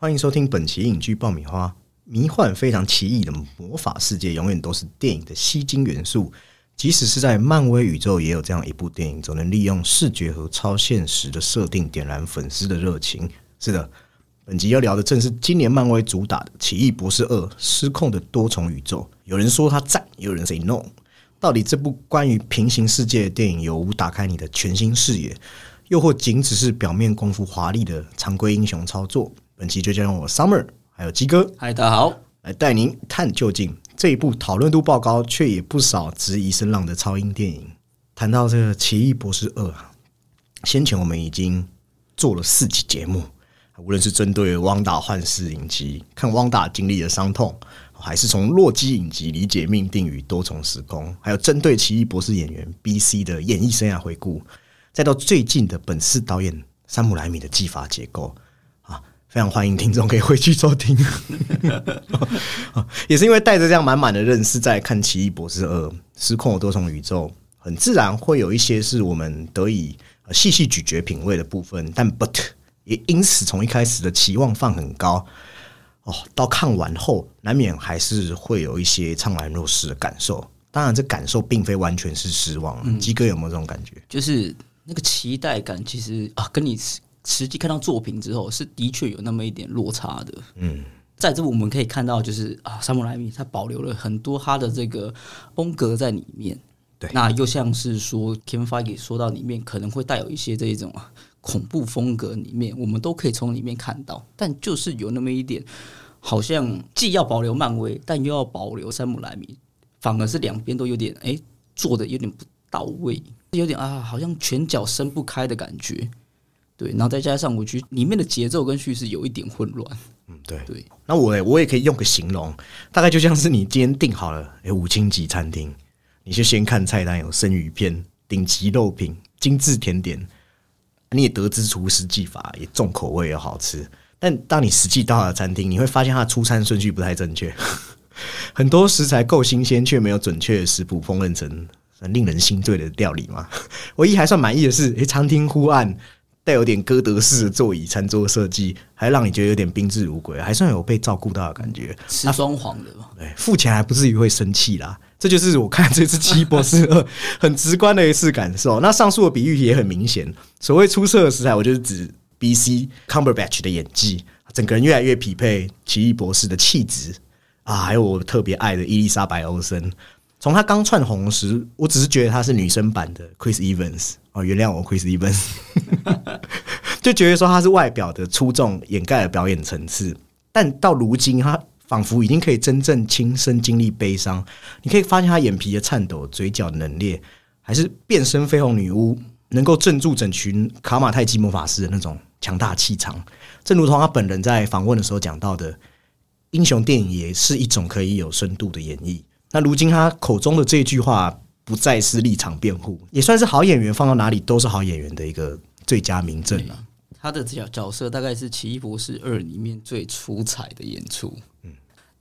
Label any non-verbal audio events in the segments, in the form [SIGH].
欢迎收听本期影剧爆米花。迷幻非常奇异的魔法世界，永远都是电影的吸睛元素。即使是在漫威宇宙，也有这样一部电影，总能利用视觉和超现实的设定，点燃粉丝的热情。是的，本集要聊的正是今年漫威主打的《奇异博士二：失控的多重宇宙》。有人说它赞，有人 say no。到底这部关于平行世界的电影有无打开你的全新视野，又或仅只是表面功夫华丽的常规英雄操作？本期就将我 Summer 还有鸡哥，嗨，大家好，来带您探究竟这一部讨论度爆高却也不少质疑声浪的超英电影。谈到这个《奇异博士二》啊，先前我们已经做了四集节目，无论是针对汪达幻视影集，看汪达经历的伤痛。还是从洛基影集理解命定与多重时空，还有针对奇异博士演员 B C 的演艺生涯回顾，再到最近的本次导演山姆莱米的技法结构啊，非常欢迎听众可以回去收听。[LAUGHS] 也是因为带着这样满满的认识在看奇异博士二失控的多重宇宙，很自然会有一些是我们得以细细咀嚼品味的部分，但 But 也因此从一开始的期望放很高。哦，到看完后难免还是会有一些怅然若失的感受。当然，这感受并非完全是失望。鸡哥有没有这种感觉？就是那个期待感，其实啊，跟你实际看到作品之后，是的确有那么一点落差的。嗯，在这我们可以看到，就是啊，山姆莱米他保留了很多他的这个风格在里面。对，那又像是说 Kevin Feige 说到里面可能会带有一些这种恐怖风格，里面我们都可以从里面看到，但就是有那么一点。好像既要保留漫威，但又要保留山姆莱米，反而是两边都有点哎做的有点不到位，有点啊好像拳脚伸不开的感觉。对，然后再加上我觉得里面的节奏跟叙事有一点混乱。嗯，对对。那我我也可以用个形容，大概就像是你今天订好了哎五星级餐厅，你就先看菜单有生鱼片、顶级肉品、精致甜点，你也得知厨师技法也重口味又好吃。但当你实际到了餐厅，你会发现它的出餐顺序不太正确，[LAUGHS] 很多食材够新鲜，却没有准确的食谱烹饪成令人心醉的料理嘛。[LAUGHS] 唯一还算满意的是，诶，餐厅忽暗，带有点歌德式的座椅、餐桌设计，还让你觉得有点宾至如归，还算有被照顾到的感觉。是装潢的嘛？对，付钱还不至于会生气啦。这就是我看这次《奇异博士二》很直观的一次感受。那上述的比喻也很明显，所谓出色的食材，我就是指。B C Cumberbatch 的演技，整个人越来越匹配奇异博士的气质啊！还有我特别爱的伊丽莎白欧森，从她刚窜红时，我只是觉得她是女生版的 Chris Evans 哦，原谅我 Chris Evans，[LAUGHS] 就觉得说她是外表的出众掩盖了表演层次，但到如今，她仿佛已经可以真正亲身经历悲伤。你可以发现她眼皮的颤抖，嘴角冷冽，还是变身绯红女巫，能够镇住整群卡马泰基魔法师的那种。强大气场，正如同他本人在访问的时候讲到的，英雄电影也是一种可以有深度的演绎。那如今他口中的这句话，不再是立场辩护，也算是好演员放到哪里都是好演员的一个最佳名证了。他的角角色大概是《奇异博士二》里面最出彩的演出。嗯，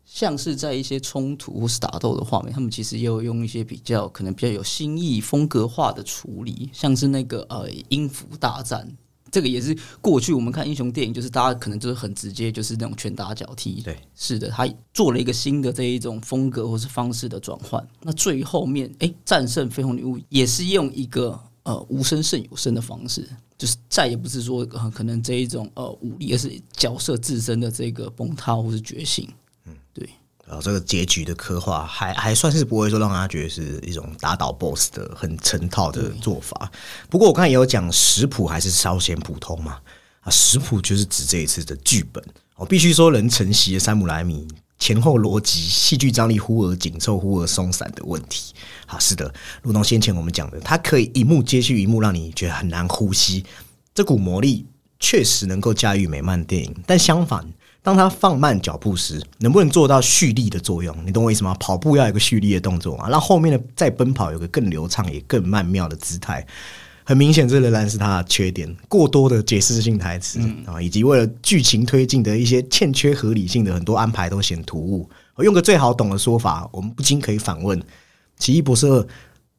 像是在一些冲突或是打斗的画面，他们其实也有用一些比较可能比较有新意、风格化的处理，像是那个呃音符大战。这个也是过去我们看英雄电影，就是大家可能就是很直接，就是那种拳打脚踢。对，是的，他做了一个新的这一种风格或是方式的转换。那最后面，哎，战胜绯红女巫也是用一个呃无声胜有声的方式，就是再也不是说可能这一种呃武力，而是角色自身的这个崩塌或是觉醒。嗯，对。然后这个结局的刻画还还算是不会说让他觉得是一种打倒 BOSS 的很成套的做法。不过我刚才也有讲食谱还是稍显普通嘛啊，食谱就是指这一次的剧本。我必须说，能承袭的山姆莱米前后逻辑、戏剧张力忽而紧凑忽而松散的问题。啊，是的，如同先前我们讲的，它可以一幕接续一幕，让你觉得很难呼吸。这股魔力确实能够驾驭美漫电影，但相反。当他放慢脚步时，能不能做到蓄力的作用？你懂我意思吗？跑步要有个蓄力的动作啊，让后面的再奔跑有个更流畅也更曼妙的姿态。很明显，这仍然是他的缺点：过多的解释性台词啊，以及为了剧情推进的一些欠缺合理性的很多安排都显突兀。我用个最好懂的说法，我们不禁可以反问：奇异博士二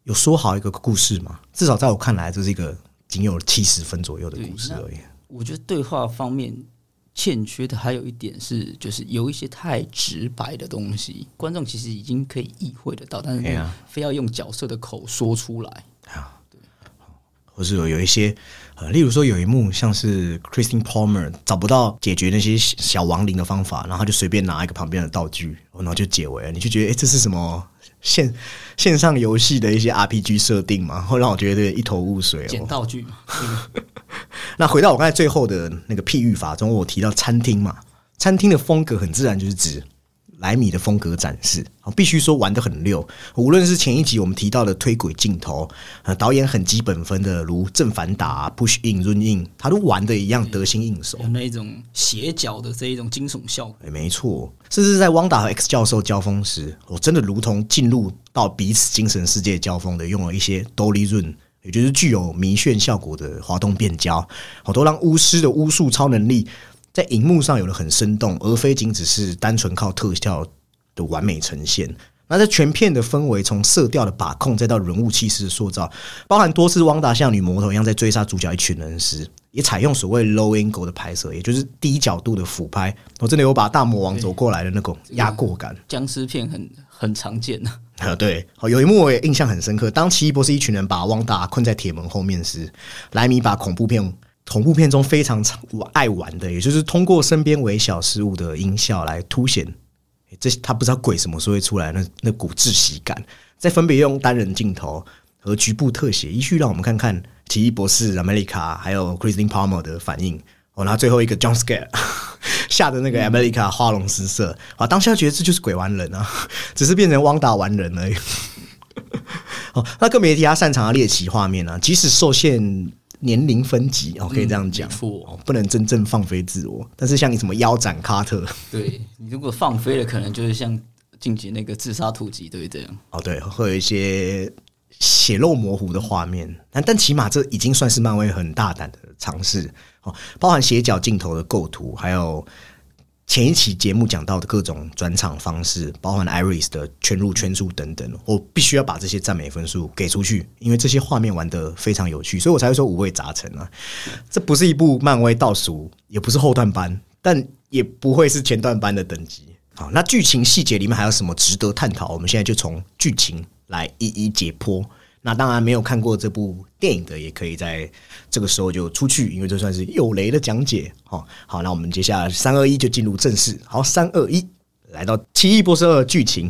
有说好一个故事吗？至少在我看来，这是一个仅有七十分左右的故事而已。我觉得对话方面。欠缺的还有一点是，就是有一些太直白的东西，观众其实已经可以意会得到，但是非要用角色的口说出来。或是有有一些呃，例如说有一幕像是 Christine Palmer 找不到解决那些小亡灵的方法，然后他就随便拿一个旁边的道具，然后就解围了。你就觉得，哎、这是什么线线上游戏的一些 RPG 设定嘛？会让我觉得一头雾水捡哦。道具嘛，[LAUGHS] 那回到我刚才最后的那个譬喻法中，我提到餐厅嘛，餐厅的风格很自然就是指莱米的风格展示，哦，必须说玩得很溜。无论是前一集我们提到的推轨镜头，呃，导演很基本分的如正反打、push in、run in，他都玩的一样得心应手。有那一种斜角的这一种惊悚效果。哎，没错，甚至在汪达和 X 教授交锋时，我真的如同进入到彼此精神世界交锋的，用了一些 Dolly Run，也就是具有迷眩效果的滑动变焦，好都让巫师的巫术超能力在荧幕上有了很生动，而非仅只是单纯靠特效的完美呈现。那在全片的氛围，从色调的把控，再到人物气势的塑造，包含多次汪达像女魔头一样在追杀主角一群人时，也采用所谓 low angle 的拍摄，也就是低角度的俯拍。我真的有把大魔王走过来的那种压过感。僵尸片很很常见的，[LAUGHS] 啊，对，好，有一幕我也印象很深刻。当奇异博士一群人把汪达困在铁门后面时，莱米把恐怖片恐怖片中非常爱玩的，也就是通过身边微小事物的音效来凸显，诶这他不知道鬼什么时候会出来，那那股窒息感，再分别用单人镜头和局部特写，依序让我们看看奇异博士、America 还有 Christine Palmer 的反应。哦，然后最后一个 jump scare，吓得那个 America 花容失色啊！当下觉得这就是鬼玩人啊，[LAUGHS] 只是变成汪达玩人而已。哦，那更别提他擅长的猎奇画面啊，即使受限年龄分级，哦，可以这样讲不能真正放飞自我。但是像你什么腰斩卡特，对你如果放飞了，可能就是像晋级那个自杀突击对这样。哦，对，会有一些血肉模糊的画面，但但起码这已经算是漫威很大胆的尝试哦，包含斜角镜头的构图，还有前一期节目讲到的各种转场方式，包含 Iris 的圈入圈出等等，我必须要把这些赞美分数给出去，因为这些画面玩得非常有趣，所以我才会说五味杂陈啊。这不是一部漫威倒数，也不是后段班，但也不会是前段班的等级。好，那剧情细节里面还有什么值得探讨？我们现在就从剧情来一一解剖。那当然，没有看过这部电影的，也可以在这个时候就出去，因为这算是有雷的讲解。好，好，那我们接下来三二一就进入正式。好，三二一，来到《奇异博士二》的剧情。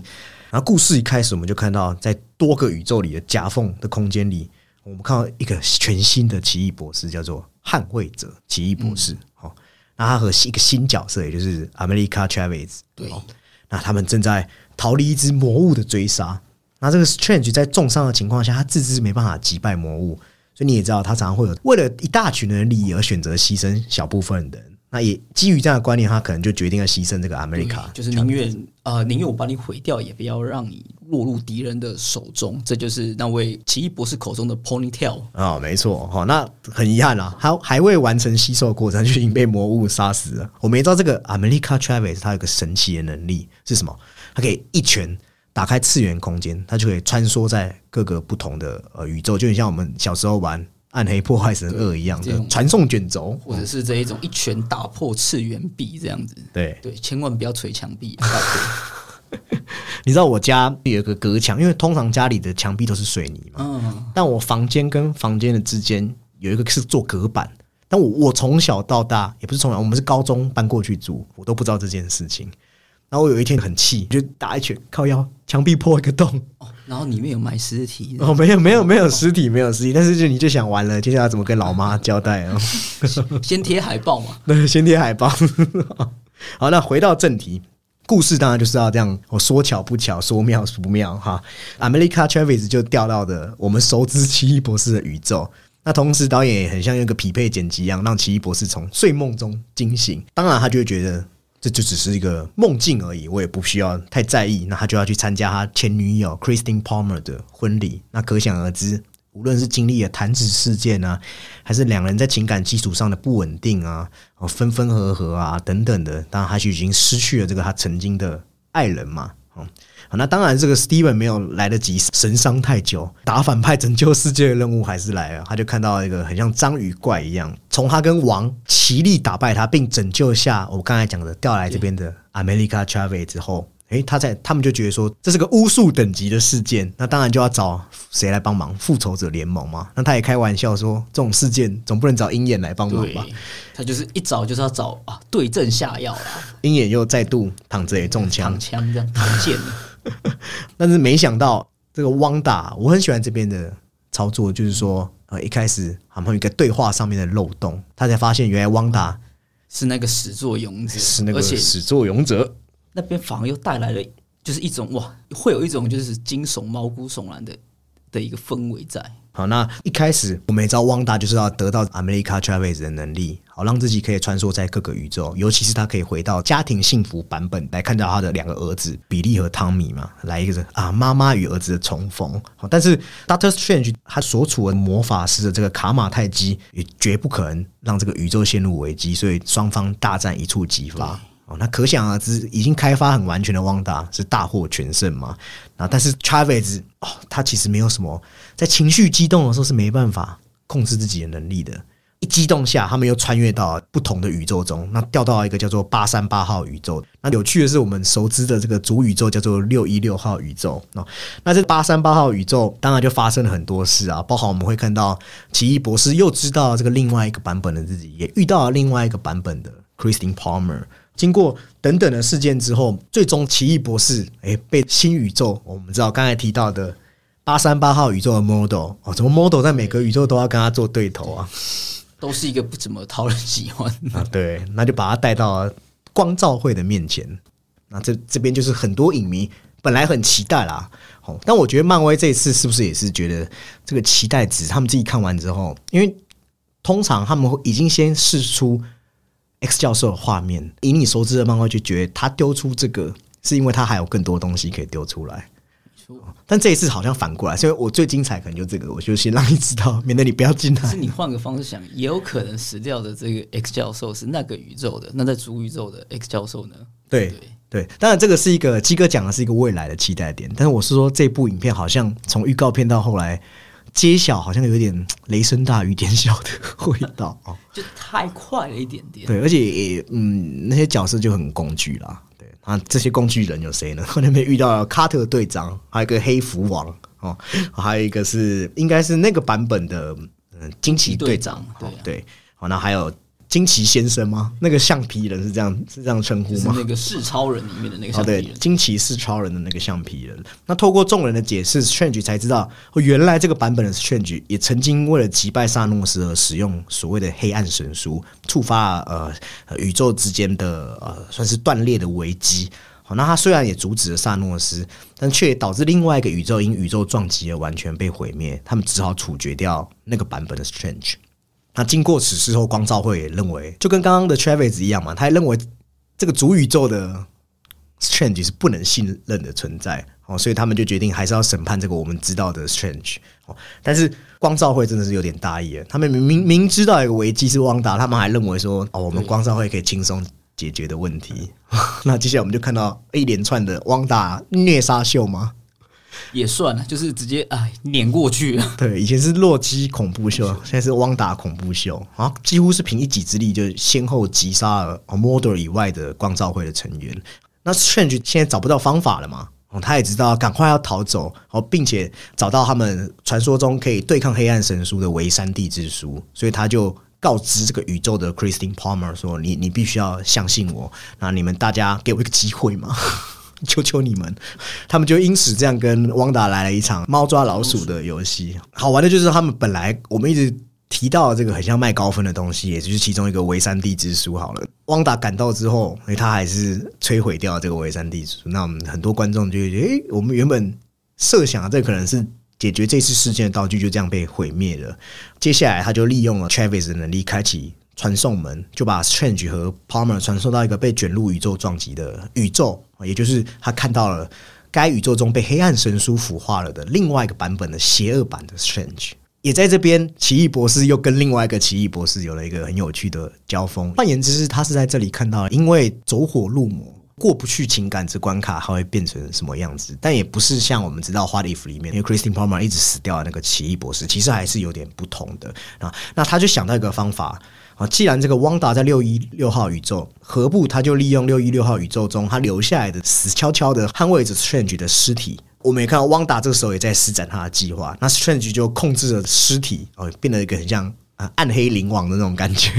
然后故事一开始，我们就看到在多个宇宙里的夹缝的空间里，我们看到一个全新的奇异博士，叫做捍卫者奇异博士。好、那他和一个新角色，也就是 America Chavez，对哦那他们正在逃离一只魔物的追杀。那这个 Strange 在重伤的情况下，他自知没办法击败魔物，所以你也知道，他常常会有为了一大群人的利益而选择牺牲小部分人。那也基于这样的观念，他可能就决定要牺牲这个 America，就是宁愿呃宁愿我把你毁掉，也不要让你落入敌人的手中。这就是那位奇异博士口中的 ponytail。哦，没错，好、那很遗憾啊，他还未完成吸收的过程就已经被魔物杀死了。我们也知道这个 America Travis 他有个神奇的能力是什么？他可以一拳打开次元空间，它就可以穿梭在各个不同的呃宇宙，就很像我们小时候玩《暗黑破坏神二》一样的传送卷轴。或者是这一种一拳打破次元壁这样子。对，对，千万不要捶墙壁。你知道我家有一个隔墙，因为通常家里的墙壁都是水泥嘛，嗯，但我房间跟房间的之间有一个是做隔板，但我我从小到大也不是从小，我们是高中搬过去住，我都不知道这件事情。然后我有一天很气，就打一拳，靠腰，墙壁破一个洞。哦，然后里面有埋尸体，哦，没有没有没有尸体，没有尸体，但是就你就想完了，接下来怎么跟老妈交代啊？[LAUGHS] 先贴海报嘛。[LAUGHS] 对，先贴海报。[LAUGHS] 好，那回到正题，故事当然就是要这样，我说巧不巧，说妙不妙哈。America Travis 就掉到的我们熟知奇异博士的宇宙。那同时，导演也很像一个匹配剪辑一样，让奇异博士从睡梦中惊醒。当然，他就会觉得这就只是一个梦境而已，我也不需要太在意。那他就要去参加他前女友 Christine Palmer 的婚礼。那可想而知，无论是经历了弹指事件啊，还是两人在情感基础上的不稳定啊，分分合合啊等等的，当然他就已经失去了这个他曾经的爱人嘛。嗯，那当然这个 Steven 没有来得及神伤太久，打反派拯救世界的任务还是来了。他就看到一个很像章鱼怪一样，从他跟王齐力打败他，并拯救下我刚才讲的调来这边的 America Chavez 之后。诶，他在他们就觉得说这是个巫术等级的事件，那当然就要找谁来帮忙？复仇者联盟嘛。那他也开玩笑说，这种事件总不能找鹰眼来帮忙吧？他就是一找就是要找啊对症下药啦。鹰眼又再度躺着也中枪，躺枪这样躺剑。[LAUGHS] [LAUGHS] 但是没想到这个汪达，我很喜欢这边的操作，就是说呃一开始他们有一个对话上面的漏洞，他才发现原来汪达是那个始作俑者，是那个始作俑者。那边反而又带来了，就是一种哇，会有一种就是惊悚、毛骨悚然的的一个氛围在。好，那一开始我们也知道汪达就是要得到 America Chavez 的能力，好让自己可以穿梭在各个宇宙，尤其是他可以回到家庭幸福版本来看到他的两个儿子比利和汤米嘛，来一个啊妈妈与儿子的重逢。好，但是 Doctor Strange 他所处的魔法师的这个卡马泰基也绝不可能让这个宇宙陷入危机，所以双方大战一触即发。哦，那可想而知，已经开发很完全的旺达是大获全胜嘛？啊，但是 Travis 哦，他其实没有什么在情绪激动的时候是没办法控制自己的能力的。一激动下，他们又穿越到不同的宇宙中，那掉到一个叫做八三八号宇宙。那有趣的是，我们熟知的这个主宇宙叫做六一六号宇宙。那，那这八三八号宇宙当然就发生了很多事啊，包含我们会看到奇异博士又知道这个另外一个版本的自己，也遇到了另外一个版本的 Christine Palmer。经过等等的事件之后，最终奇异博士哎被新宇宙，我们知道刚才提到的八三八号宇宙的 model 哦，怎么 model 在每个宇宙都要跟他做对头啊？都是一个不怎么讨人喜欢啊。对，那就把他带到光照会的面前。那这这边就是很多影迷本来很期待啦，哦，但我觉得漫威这一次是不是也是觉得这个期待值，他们自己看完之后，因为通常他们已经先试出。X 教授的画面，以你熟知的漫画就觉得他丢出这个，是因为他还有更多东西可以丢出来。但这一次好像反过来，所以我最精彩可能就这个，我就先让你知道，免得你不要进来。是你换个方式想，也有可能死掉的这个 X 教授是那个宇宙的，那在主宇宙的 X 教授呢？对对，当然这个是一个鸡哥讲的是一个未来的期待点，但是我是说这部影片好像从预告片到后来。揭晓好像有点雷声大雨点小的味道 [LAUGHS] 哦，就太快了一点点。对，而且也嗯，那些角色就很工具啦。对啊，这些工具人有谁呢？我 [LAUGHS] 那边遇到了卡特队长，还有一个黑蝠王哦，还有一个是应该是那个版本的嗯惊奇队长。对对，好，那还有。惊奇先生吗？那个橡皮人是这样是这样称呼吗？那个是超人里面的那个橡皮人。惊奇是超人的那个橡皮人。那透过众人的解释，Strange 才知道，哦原来这个版本的 Strange 也曾经为了击败萨诺斯而使用所谓的黑暗神书，触发呃宇宙之间的呃算是断裂的危机。好，那他虽然也阻止了萨诺斯，但却导致另外一个宇宙因宇宙撞击而完全被毁灭。他们只好处决掉那个版本的 Strange。那经过此事后，光照会也认为，就跟刚刚的 Travis 一样嘛，他还认为这个主宇宙的 Strange 是不能信任的存在哦，所以他们就决定还是要审判这个我们知道的 Strange 哦。但是光照会真的是有点大意了，他们明明明知道有个危机是汪达，他们还认为说哦，我们光照会可以轻松解决的问题。[LAUGHS] 那接下来我们就看到一连串的汪达虐杀秀吗？也算了，就是直接哎碾过去。[LAUGHS] 对，以前是洛基恐怖秀，现在是汪达恐怖秀啊，几乎是凭一己之力就先后击杀了 Model 以外的光照会的成员。那 Strange 现在找不到方法了嘛？哦，他也知道赶快要逃走，哦，并且找到他们传说中可以对抗黑暗神书的维山地之书，所以他就告知这个宇宙的 Christine Palmer 说：“你你必须要相信我，那你们大家给我一个机会嘛。” [LAUGHS] 求求你们！他们就因此这样跟汪达来了一场猫抓老鼠的游戏。好玩的就是他们本来我们一直提到这个很像卖高分的东西，也就是其中一个维三地之书。好了，汪达赶到之后，哎，他还是摧毁掉这个维三地之书。那我们很多观众就觉得，哎，我们原本设想这可能是解决这次事件的道具，就这样被毁灭了。接下来，他就利用了 Travis 的能力，开启。传送门就把 Strange 和 Palmer 传送到一个被卷入宇宙撞击的宇宙，也就是他看到了该宇宙中被黑暗神书腐化了的另外一个版本的邪恶版的 Strange。也在这边，奇异博士又跟另外一个奇异博士有了一个很有趣的交锋。换言之，是他是在这里看到，因为走火入魔，过不去情感这关卡，它会变成什么样子？但也不是像我们知道《What If》里面，因为 Christine Palmer 一直死掉的那个奇异博士，其实还是有点不同的啊。那他就想到一个方法啊，既然这个汪达在六一六号宇宙，何不他就利用六一六号宇宙中他留下来的死悄悄的捍卫着 Strange 的尸体？我们也看到汪达这个时候也在施展他的计划，那 Strange 就控制着尸体哦，变得一个很像啊暗黑灵王的那种感觉，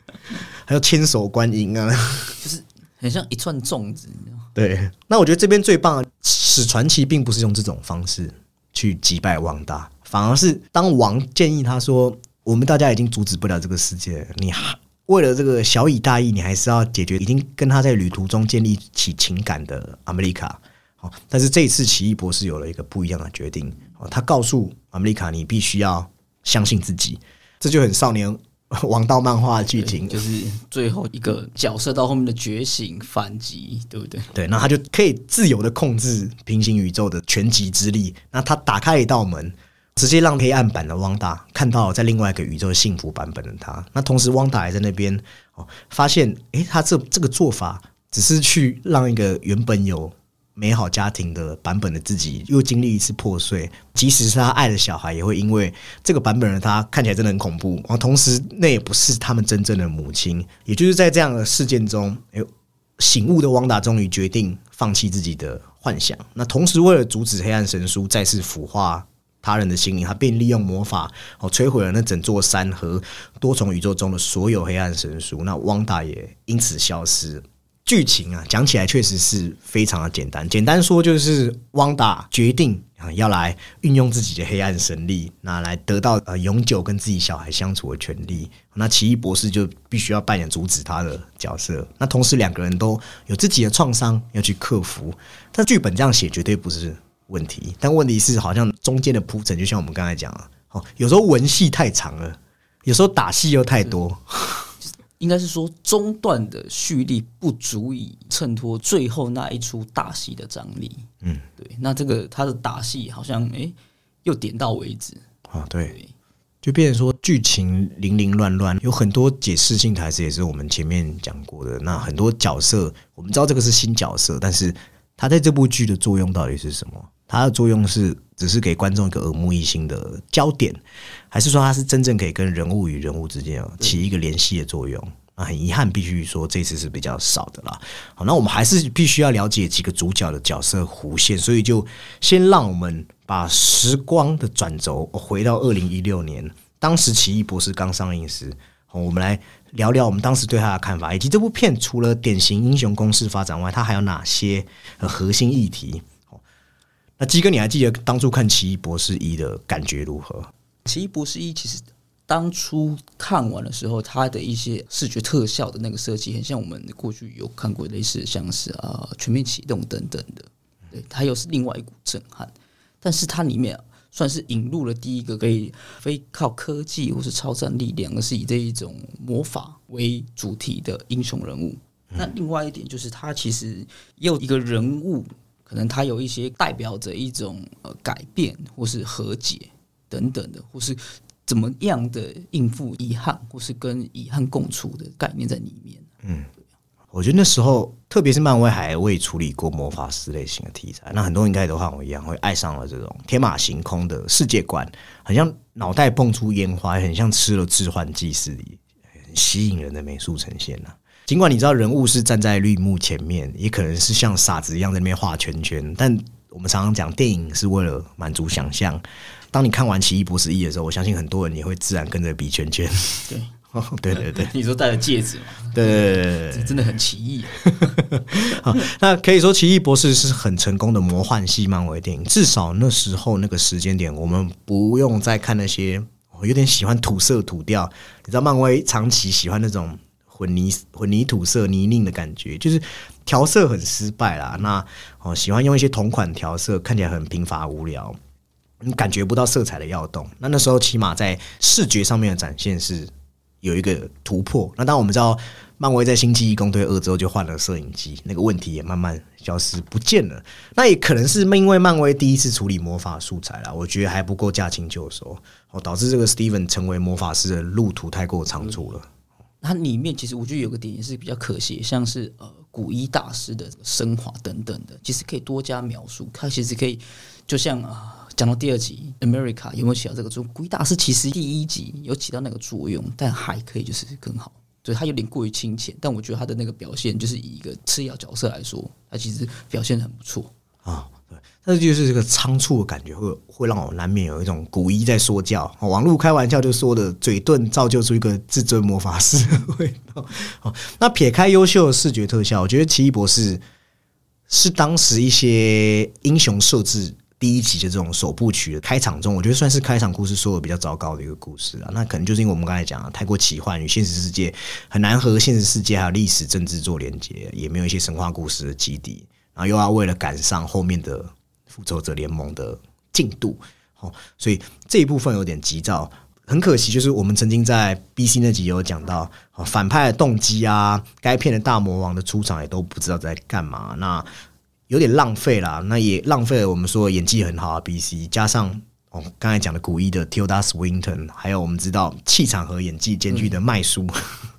[LAUGHS] 还有千手观音啊。[LAUGHS] 就是很像一串粽子，对，那我觉得这边最棒的史传奇并不是用这种方式去击败王大，反而是当王建议他说：“我们大家已经阻止不了这个世界，你还为了这个小以大义，你还是要解决已经跟他在旅途中建立起情感的阿梅丽卡。”好，但是这一次奇异博士有了一个不一样的决定，他告诉阿梅丽卡：“你必须要相信自己。”这就很少年。[LAUGHS] 王道漫画剧情就是最后一个角色到后面的觉醒反击，对不对？对，那他就可以自由的控制平行宇宙的全集之力。那他打开一道门，直接让黑暗版的汪达看到在另外一个宇宙幸福版本的他。那同时，汪达还在那边哦，发现诶，他这这个做法只是去让一个原本有。美好家庭的版本的自己又经历一次破碎，即使是他爱的小孩，也会因为这个版本的他看起来真的很恐怖。然后同时，那也不是他们真正的母亲。也就是在这样的事件中，哎，醒悟的汪达终于决定放弃自己的幻想。那同时，为了阻止黑暗神书再次腐化他人的心灵，他便利用魔法哦摧毁了那整座山和多重宇宙中的所有黑暗神书。那汪达也因此消失。剧情啊，讲起来确实是非常的简单。简单说就是汪达决定啊，要来运用自己的黑暗神力，那来得到呃永久跟自己小孩相处的权利。那奇异博士就必须要扮演阻止他的角色。那同时两个人都有自己的创伤要去克服。但剧本这样写绝对不是问题，但问题是好像中间的铺陈，就像我们刚才讲了，哦，有时候文戏太长了，有时候打戏又太多。应该是说中段的蓄力不足以衬托最后那一出大戏的张力。嗯，对。那这个他的打戏好像哎，又点到为止啊。对，就变成说剧情零零乱乱，有很多解释性台词，也是我们前面讲过的。那很多角色，我们知道这个是新角色，但是他在这部剧的作用到底是什么？它的作用是只是给观众一个耳目一新的焦点，还是说它是真正可以跟人物与人物之间起一个联系的作用？啊，很遗憾，必须说这次是比较少的啦。好，那我们还是必须要了解几个主角的角色弧线，所以就先让我们把时光的转轴回到二零一六年，当时《奇异博士》刚上映时，我们来聊聊我们当时对他的看法，以及这部片除了典型英雄公式发展外，它还有哪些核心议题？那基哥，你还记得当初看《奇异博士一》的感觉如何？《奇异博士一》其实当初看完的时候，它的一些视觉特效的那个设计，很像我们过去有看过类似，像是啊《全面启动》等等的。对，它又是另外一股震撼。但是它里面算是引入了第一个可以非靠科技或是超战力量，而是以这一种魔法为主题的英雄人物。那另外一点就是，它其实也有一个人物。可能它有一些代表着一种呃改变，或是和解等等的，或是怎么样的应付遗憾，或是跟遗憾共处的概念在里面。嗯，我觉得那时候，特别是漫威还未处理过魔法师类型的题材，那很多人应该都像我一样，会爱上了这种天马行空的世界观，很像脑袋蹦出烟花，很像吃了致幻剂似的，很吸引人的美术呈现呐。尽管你知道人物是站在绿幕前面，也可能是像傻子一样在那边画圈圈，但我们常常讲电影是为了满足想象。当你看完《奇异博士一》的时候，我相信很多人也会自然跟着比圈圈。对，对对对，你说戴了戒指嘛？对对对对，真的很奇异。好，那可以说《奇异博士》是很成功的魔幻系漫威电影。至少那时候那个时间点，我们不用再看那些有点喜欢土色土调。你知道漫威长期喜欢那种。混泥混凝土色泥泞的感觉，就是调色很失败啦。那哦，喜欢用一些同款调色，看起来很贫乏无聊，你感觉不到色彩的跃动。那那时候起码在视觉上面的展现是有一个突破。那当我们知道漫威在星际异攻队二之后就换了摄影机，那个问题也慢慢消失不见了。那也可能是因为漫威第一次处理魔法素材啦，我觉得还不够驾轻就熟，哦，导致这个 Steven 成为魔法师的路途太过长足了。它里面其实我觉得有个点也是比较可惜，像是呃古一大师的这个升华等等的，其实可以多加描述。它其实可以就像啊，讲到第二集《America》有没有起到这个作用？古一大师其实第一集有起到那个作用，但还可以就是更好。对他有点过于亲切，但我觉得他的那个表现，就是以一个次要角色来说，他其实表现的很不错。啊，但是就是这个仓促的感觉，会会让我难免有一种古一在说教，哦网络开玩笑就说的嘴遁造就出一个至尊魔法师的味道。哦，那撇开优秀的视觉特效，我觉得奇异博士是当时一些英雄设置第一集的这种首部曲的开场中，我觉得算是开场故事说的比较糟糕的一个故事啊。那可能就是因为我们刚才讲的太过奇幻，与现实世界很难和现实世界还有历史政治做连接，也没有一些神话故事的基底。然后又要为了赶上后面的复仇者联盟的进度，哦，所以这一部分有点急躁。很可惜，就是我们曾经在 B C 那集有讲到，哦反派的动机啊，该片的大魔王的出场也都不知道在干嘛，那有点浪费啦。那也浪费了我们说演技很好啊 B C，加上哦刚才讲的古一的 Tilda Swinton，还有我们知道气场和演技兼具的麦叔。[LAUGHS]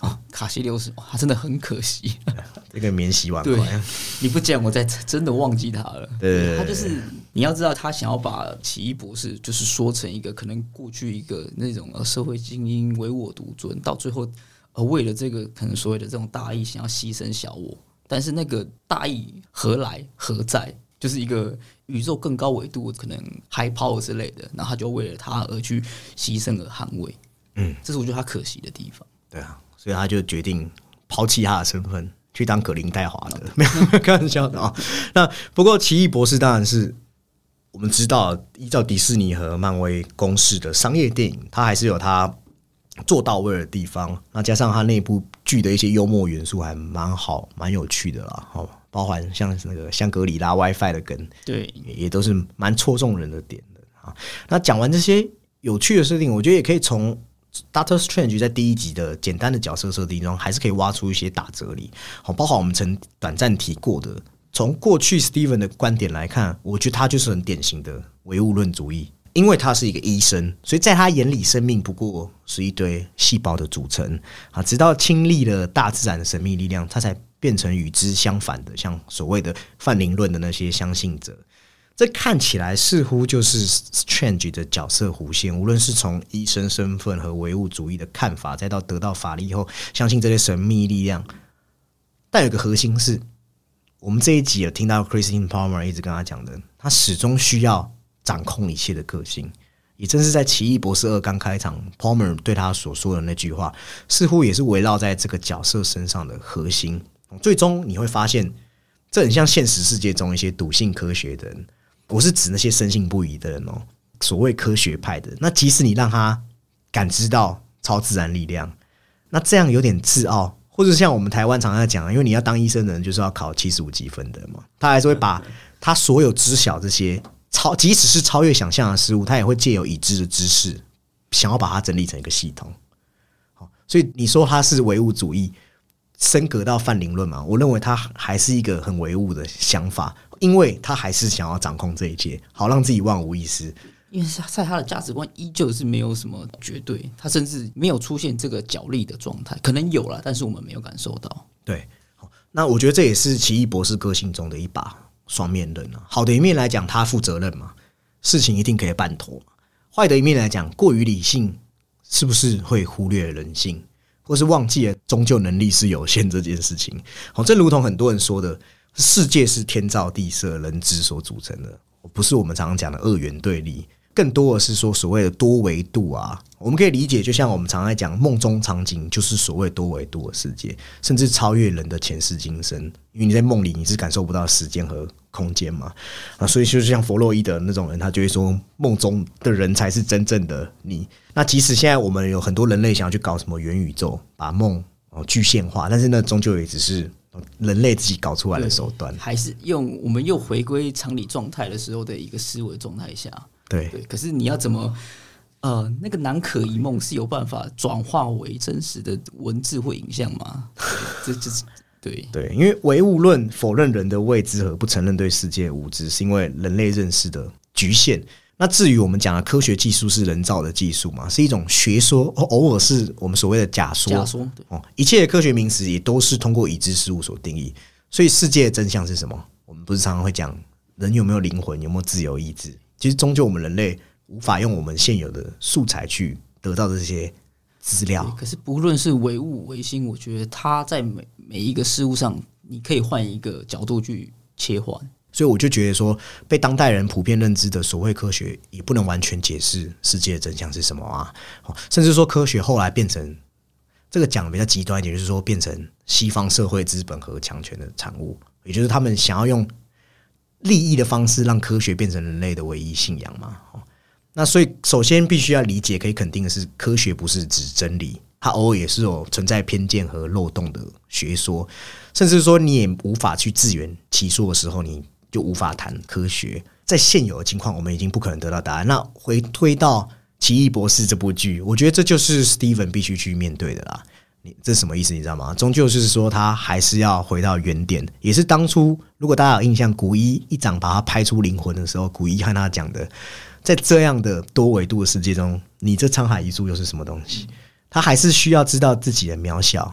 哦，卡西留斯，哇他真的很可惜。[LAUGHS] 这个免洗碗对筷，你不讲，我在真的忘记他了。对他就是你要知道，他想要把奇异博士就是说成一个可能过去一个那种呃社会精英唯我独尊，到最后呃为了这个可能所谓的这种大义，想要牺牲小我，但是那个大义何来何在？就是一个宇宙更高维度可能 high power 之类的，然后他就为了他而去牺牲而捍卫。嗯，这是我觉得他可惜的地方。对啊，所以他就决定抛弃他的身份，去当格林戴华的，[LAUGHS] 没有没有开玩笑的啊。那不过奇异博士当然是我们知道，依照迪士尼和漫威公式的商业电影，它还是有它做到位的地方。那加上它那部剧的一些幽默元素，还蛮好、蛮有趣的啦。哦，包含像是那个香格里拉 WiFi 的梗，对，也也都是蛮戳中人的点的啊。那讲完这些有趣的设定，我觉得也可以从 Doctor Strange 在第一集的简单的角色设定中，还是可以挖出一些大哲理。好，包括我们曾短暂提过的，从过去 Steven 的观点来看，我觉得他就是很典型的唯物论主义。因为他是一个医生，所以在他眼里，生命不过是一堆细胞的组成啊。直到亲历了大自然的神秘力量，他才变成与之相反的，像所谓的泛灵论的那些相信者。这看起来似乎就是 Strange 的角色弧线，无论是从医生身份和唯物主义的看法，再到得到法力以后相信这些神秘力量。但有个核心是，我们这一集有听到 Christine Palmer 一直跟他讲的，他始终需要掌控一切的个性。也正是在《奇异博士二》刚开场，Palmer 对他所说的那句话，似乎也是围绕在这个角色身上的核心。最终你会发现，这很像现实世界中一些笃信科学的人。我是指那些深信不疑的人哦，所谓科学派的。那即使你让他感知到超自然力量，那这样有点自傲，或者像我们台湾常常讲，因为你要当医生的人就是要考七十五积分的嘛，他还是会把他所有知晓这些超，即使是超越想象的事物，他也会借由已知的知识，想要把它整理成一个系统。好，所以你说他是唯物主义。升格到泛灵论嘛，我认为他还是一个很唯物的想法，因为他还是想要掌控这一切，好让自己万无一失。因为在他的价值观依旧是没有什么绝对，他甚至没有出现这个角力的状态，可能有了，但是我们没有感受到。对，好，那我觉得这也是奇异博士个性中的一把双面刃啊。好的一面来讲，他负责任嘛，事情一定可以办妥；坏的一面来讲，过于理性，是不是会忽略人性？或是忘记了终究能力是有限这件事情。好，正如同很多人说的，世界是天造地设、人质所组成的，不是我们常常讲的二元对立，更多的是说所谓的多维度啊。我们可以理解，就像我们常常在讲梦中场景，就是所谓多维度的世界，甚至超越人的前世今生。因为你在梦里，你是感受不到时间和空间嘛。啊，所以就是像弗洛伊德那种人，他就会说，梦中的人才是真正的你。那即使现在我们有很多人类想要去搞什么元宇宙，把梦哦具现化，但是那终究也只是人类自己搞出来的手段。还是用我们又回归常理状态的时候的一个思维状态下，对对。可是你要怎么？呃，那个南可一梦是有办法转化为真实的文字或影像吗？[LAUGHS] 这就是对对，因为唯物论否认人的未知和不承认对世界的无知，是因为人类认识的局限。那至于我们讲的科学技术是人造的技术嘛，是一种学说，偶偶尔是我们所谓的假说。假说对哦，一切的科学名词也都是通过已知事物所定义。所以世界的真相是什么？我们不是常常会讲人有没有灵魂，有没有自由意志？其实终究我们人类无法用我们现有的素材去得到这些资料。可是不论是唯物唯心，我觉得它在每每一个事物上，你可以换一个角度去切换。所以我就觉得说，被当代人普遍认知的所谓科学，也不能完全解释世界的真相是什么啊！甚至说科学后来变成这个讲比较极端一点，就是说变成西方社会资本和强权的产物，也就是他们想要用利益的方式让科学变成人类的唯一信仰嘛。那所以首先必须要理解，可以肯定的是，科学不是指真理，它偶尔也是有存在偏见和漏洞的学说，甚至说你也无法去自圆其说的时候，你。就无法谈科学，在现有的情况，我们已经不可能得到答案。那回推到《奇异博士》这部剧，我觉得这就是 Steven 必须去面对的啦。你这是什么意思？你知道吗？终究就是说，他还是要回到原点，也是当初如果大家有印象，古一一掌把他拍出灵魂的时候，古一和他讲的，在这样的多维度的世界中，你这沧海一粟又是什么东西？他还是需要知道自己的渺小，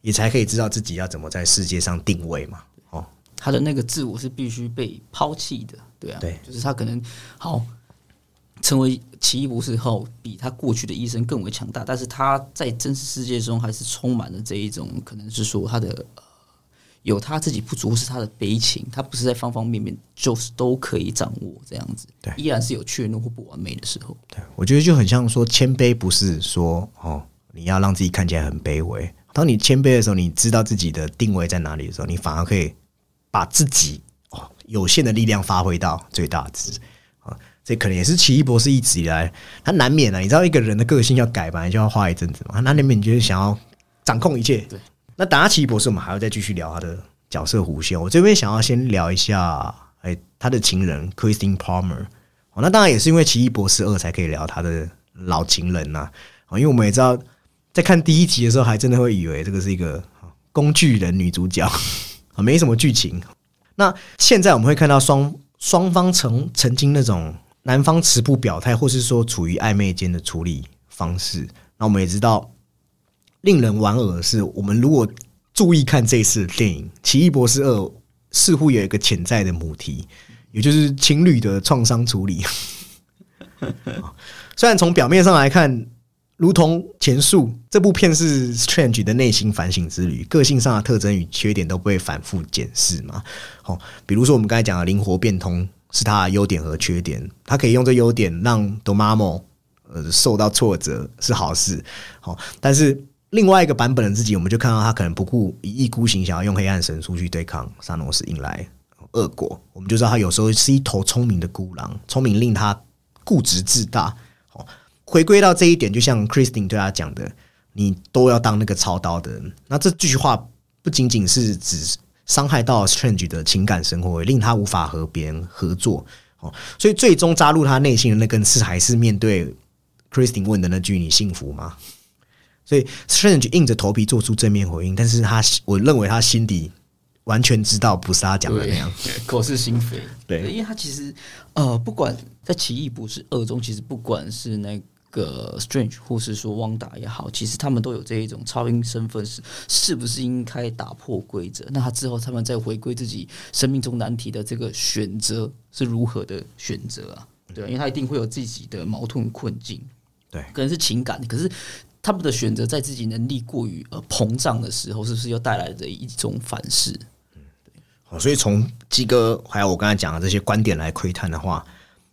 也才可以知道自己要怎么在世界上定位嘛。他的那个自我是必须被抛弃的，对啊，对，就是他可能好成为奇异博士后，比他过去的医生更为强大，但是他在真实世界中还是充满了这一种，可能是说他的有他自己不足，是他的悲情，他不是在方方面面就是都可以掌握这样子，对，依然是有怯懦或不完美的时候。对，我觉得就很像说谦卑，不是说哦你要让自己看起来很卑微，当你谦卑的时候，你知道自己的定位在哪里的时候，你反而可以。把自己哦有限的力量发挥到最大值啊，这可能也是奇异博士一直以来他难免啊，你知道一个人的个性要改，本来就要花一阵子嘛。他难免就是想要掌控一切。对，那等下奇异博士，我们还要再继续聊他的角色弧线。我这边想要先聊一下，哎，他的情人 Christine Palmer。哦，那当然也是因为奇异博士二才可以聊他的老情人呐。哦，因为我们也知道，在看第一集的时候，还真的会以为这个是一个工具人女主角。没什么剧情。那现在我们会看到双双方曾曾经那种男方持不表态，或是说处于暧昧间的处理方式。那我们也知道，令人莞尔的是，我们如果注意看这次电影《奇异博士二》，似乎有一个潜在的母题，也就是情侣的创伤处理。[LAUGHS] 虽然从表面上来看。如同前述，这部片是 Strange 的内心反省之旅，个性上的特征与缺点都被反复检视嘛。好，比如说我们刚才讲的灵活变通是他的优点和缺点，他可以用这优点让 Domamo 呃受到挫折是好事。好，但是另外一个版本的自己，我们就看到他可能不顾一意孤行，想要用黑暗神术去对抗萨诺斯，引来恶果。我们就知道他有时候是一头聪明的孤狼，聪明令他固执自大。回归到这一点，就像 Christine 对他讲的，你都要当那个操刀的人。那这句话不仅仅是指伤害到 Strange 的情感生活，令他无法和别人合作。哦，所以最终扎入他内心的那根刺，还是面对 Christine 问的那句“你幸福吗？”所以 Strange 硬着头皮做出正面回应，但是他我认为他心底完全知道不是他讲的那样，[LAUGHS] 口是心非。对，因为他其实呃，不管在奇异博士二中，其实不管是那。个 Strange 或是说汪达也好，其实他们都有这一种超英身份，是是不是应该打破规则？那他之后他们再回归自己生命中难题的这个选择是如何的选择啊？对，因为他一定会有自己的矛盾困境，对，可能是情感，可是他们的选择在自己能力过于呃膨胀的时候，是不是又带来的一种反噬？嗯，对。好，所以从基哥还有我刚才讲的这些观点来窥探的话。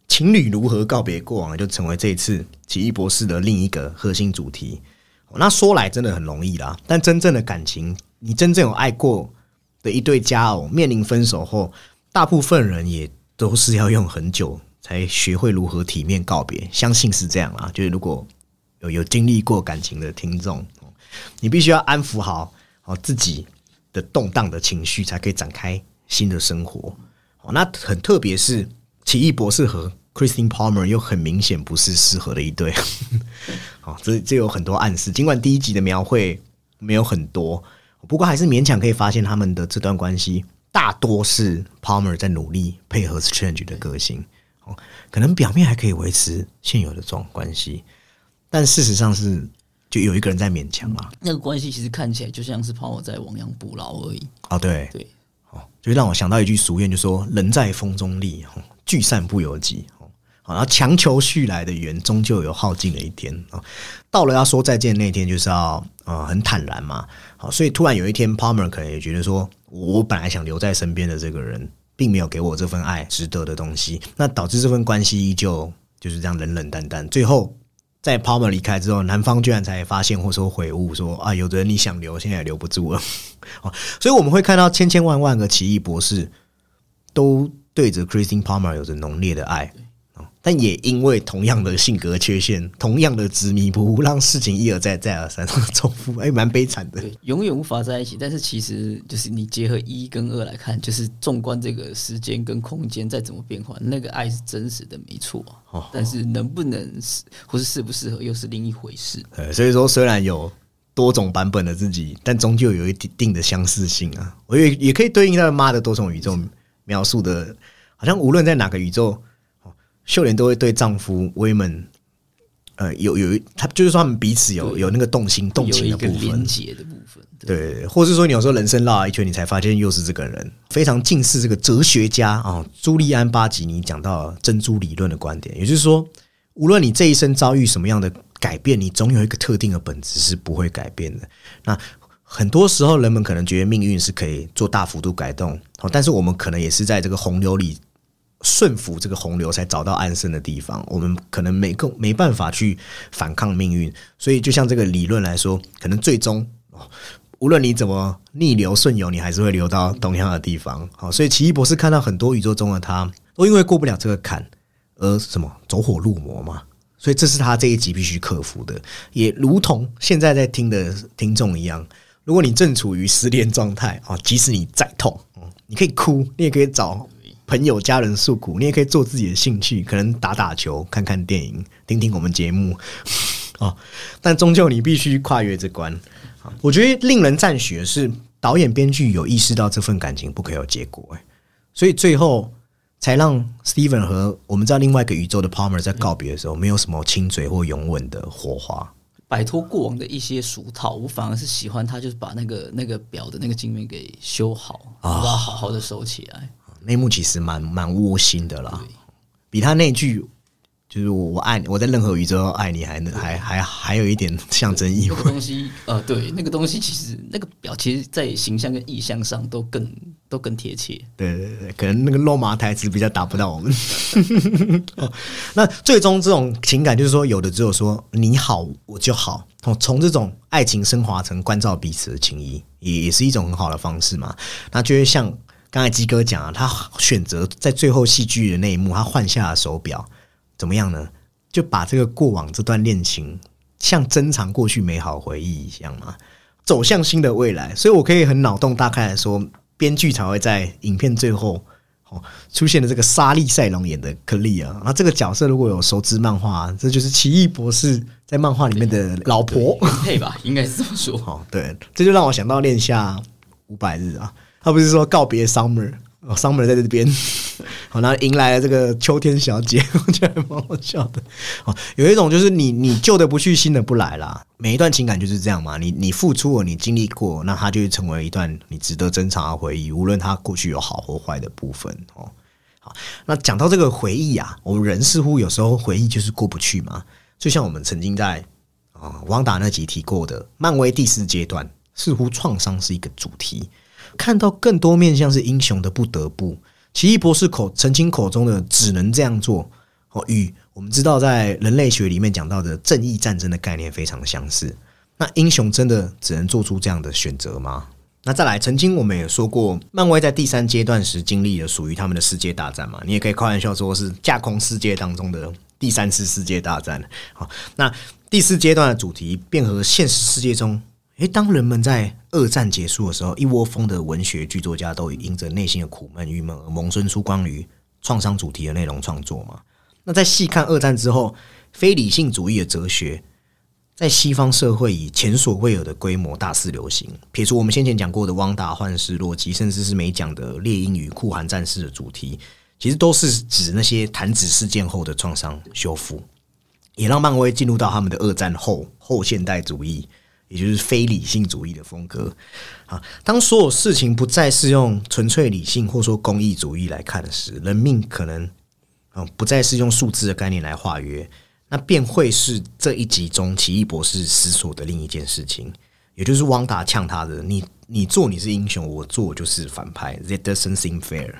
情侣如何告别过往，就成为这一次奇异博士的另一个核心主题。那说来真的很容易啦，但真正的感情，你真正有爱过的一对佳偶，面临分手后，大部分人也都是要用很久才学会如何体面告别。相信是这样啦，就是如果有有经历过感情的听众，你必须要安抚好好自己的动荡的情绪，才可以展开新的生活。哦，那很特别是。奇异博士和 Christine Palmer 又很明显不是适合的一对，好，[LAUGHS] 这这有很多暗示。尽管第一集的描绘没有很多，不过还是勉强可以发现他们的这段关系大多是 Palmer 在努力配合 Strange 的个性。哦，可能表面还可以维持现有的状关系，但事实上是就有一个人在勉强嘛。那个关系其实看起来就像是泡在亡羊补牢而已。哦，对对，哦，就让我想到一句俗谚，就说“人在风中立，哦聚散不由己”。哦，好然后强求续来的缘，终究有耗尽的一天啊、到了要说再见那天，就是要呃很坦然嘛。好，所以突然有一天，Palmer 可能也觉得说，我本来想留在身边的这个人，并没有给我这份爱值得的东西，那导致这份关系依旧就是这样冷冷淡淡。最后，在 Palmer 离开之后，男方居然才发现或说悔悟说啊，有的人你想留，现在也留不住了。哦，所以我们会看到千千万万个奇异博士都对着 Christine Palmer 有着浓烈的爱。但也因为同样的性格缺陷，同样的执迷不悟，让事情一而再、再而三 [LAUGHS] 重复，哎，蛮悲惨的。对，永远无法在一起。但是其实就是你结合一跟二来看，就是纵观这个时间跟空间再怎么变换，那个爱是真实的，没错。哦，但是能不能适或是适不适合，又是另一回事。呃，所以说虽然有多种版本的自己，但终究有一定的相似性啊。我也也可以对应到妈的多重宇宙描述的，好像无论在哪个宇宙。秀莲都会对丈夫威门，呃，有有他就是说他们彼此有有那个动心动情的部分，连结的部分，对，或是说你有时候人生绕了一圈，你才发现又是这个人，非常近似这个哲学家啊，朱利安巴吉尼讲到珍珠理论的观点，也就是说，无论你这一生遭遇什么样的改变，你总有一个特定的本质是不会改变的。那很多时候，人们可能觉得命运是可以做大幅度改动，哦，但是我们可能也是在这个洪流里。顺服这个洪流，才找到安身的地方。我们可能没够没办法去反抗命运，所以就像这个理论来说，可能最终无论你怎么逆流顺游，你还是会流到同样的地方。好，所以奇异博士看到很多宇宙中的他，都因为过不了这个坎而什么走火入魔嘛。所以这是他这一集必须克服的，也如同现在在听的听众一样。如果你正处于失恋状态啊，即使你再痛，你可以哭，你也可以找。朋友、家人诉苦，你也可以做自己的兴趣，可能打打球、看看电影、听听我们节目 [LAUGHS] 哦。但终究你必须跨越这关。我觉得令人赞许的是，导演、编剧有意识到这份感情不可有结果，哎，所以最后才让 Steven 和我们在另外一个宇宙的 Palmer 在告别的时候，没有什么亲嘴或拥吻的火花，摆脱过往的一些俗套。我反而是喜欢他，就是把那个那个表的那个镜面给修好，把它好好的收起来。那幕其实蛮蛮窝心的啦，比他那句就是我我爱你，我在任何宇宙爱你还能还还还有一点象征意味。东西呃，对，那个东西其实那个表，其实在形象跟意象上都更都更贴切。对对对，可能那个肉麻台词比较达不到我们。[LAUGHS] 那最终这种情感就是说，有的只有说你好我就好，从从这种爱情升华成关照彼此的情谊，也也是一种很好的方式嘛。那就会像。刚才鸡哥讲啊，他选择在最后戏剧的那一幕，他换下了手表，怎么样呢？就把这个过往这段恋情，像珍藏过去美好回忆一样嘛，走向新的未来。所以我可以很脑洞大开来说，编剧才会在影片最后哦出现的这个莎莉赛隆演的克利尔，那这个角色如果有熟知漫画，这就是奇异博士在漫画里面的老婆 [LAUGHS] 配吧，应该是这么说。哦，对，这就让我想到恋下五百日啊。他不是说告别 summer，summer 在这边，[LAUGHS] 好，那迎来了这个秋天小姐，[LAUGHS] 我觉得蛮好笑的。哦，有一种就是你你旧的不去，新的不来啦。每一段情感就是这样嘛，你你付出了，你经历过，那它就会成为一段你值得珍藏的回忆，无论它过去有好或坏的部分。哦，好，那讲到这个回忆啊，我们人似乎有时候回忆就是过不去嘛。就像我们曾经在啊汪达那集提过的，漫威第四阶段，似乎创伤是一个主题。看到更多面向是英雄的不得不，奇异博士口曾经口中的只能这样做，哦，与我们知道在人类学里面讲到的正义战争的概念非常相似。那英雄真的只能做出这样的选择吗？那再来，曾经我们也说过，漫威在第三阶段时经历了属于他们的世界大战嘛？你也可以开玩笑说是架空世界当中的第三次世界大战。好，那第四阶段的主题便和现实世界中。诶，当人们在二战结束的时候，一窝蜂的文学剧作家都因着内心的苦闷、郁闷而萌生出关于创伤主题的内容创作嘛？那在细看二战之后，非理性主义的哲学在西方社会以前所未有的规模大肆流行。撇除我们先前讲过的《汪达幻视》、《洛基》，甚至是没讲的《猎鹰与酷寒战士》的主题，其实都是指那些弹指事件后的创伤修复，也让漫威进入到他们的二战后后现代主义，也就是非理性主义的风格啊。当所有事情不再是用纯粹理性或说公益主义来看时，人命可能嗯不再是用数字的概念来化约，那便会是这一集中奇异博士思索的另一件事情，也就是汪达呛他的：“你你做你是英雄，我做就是反派。” That doesn't seem fair。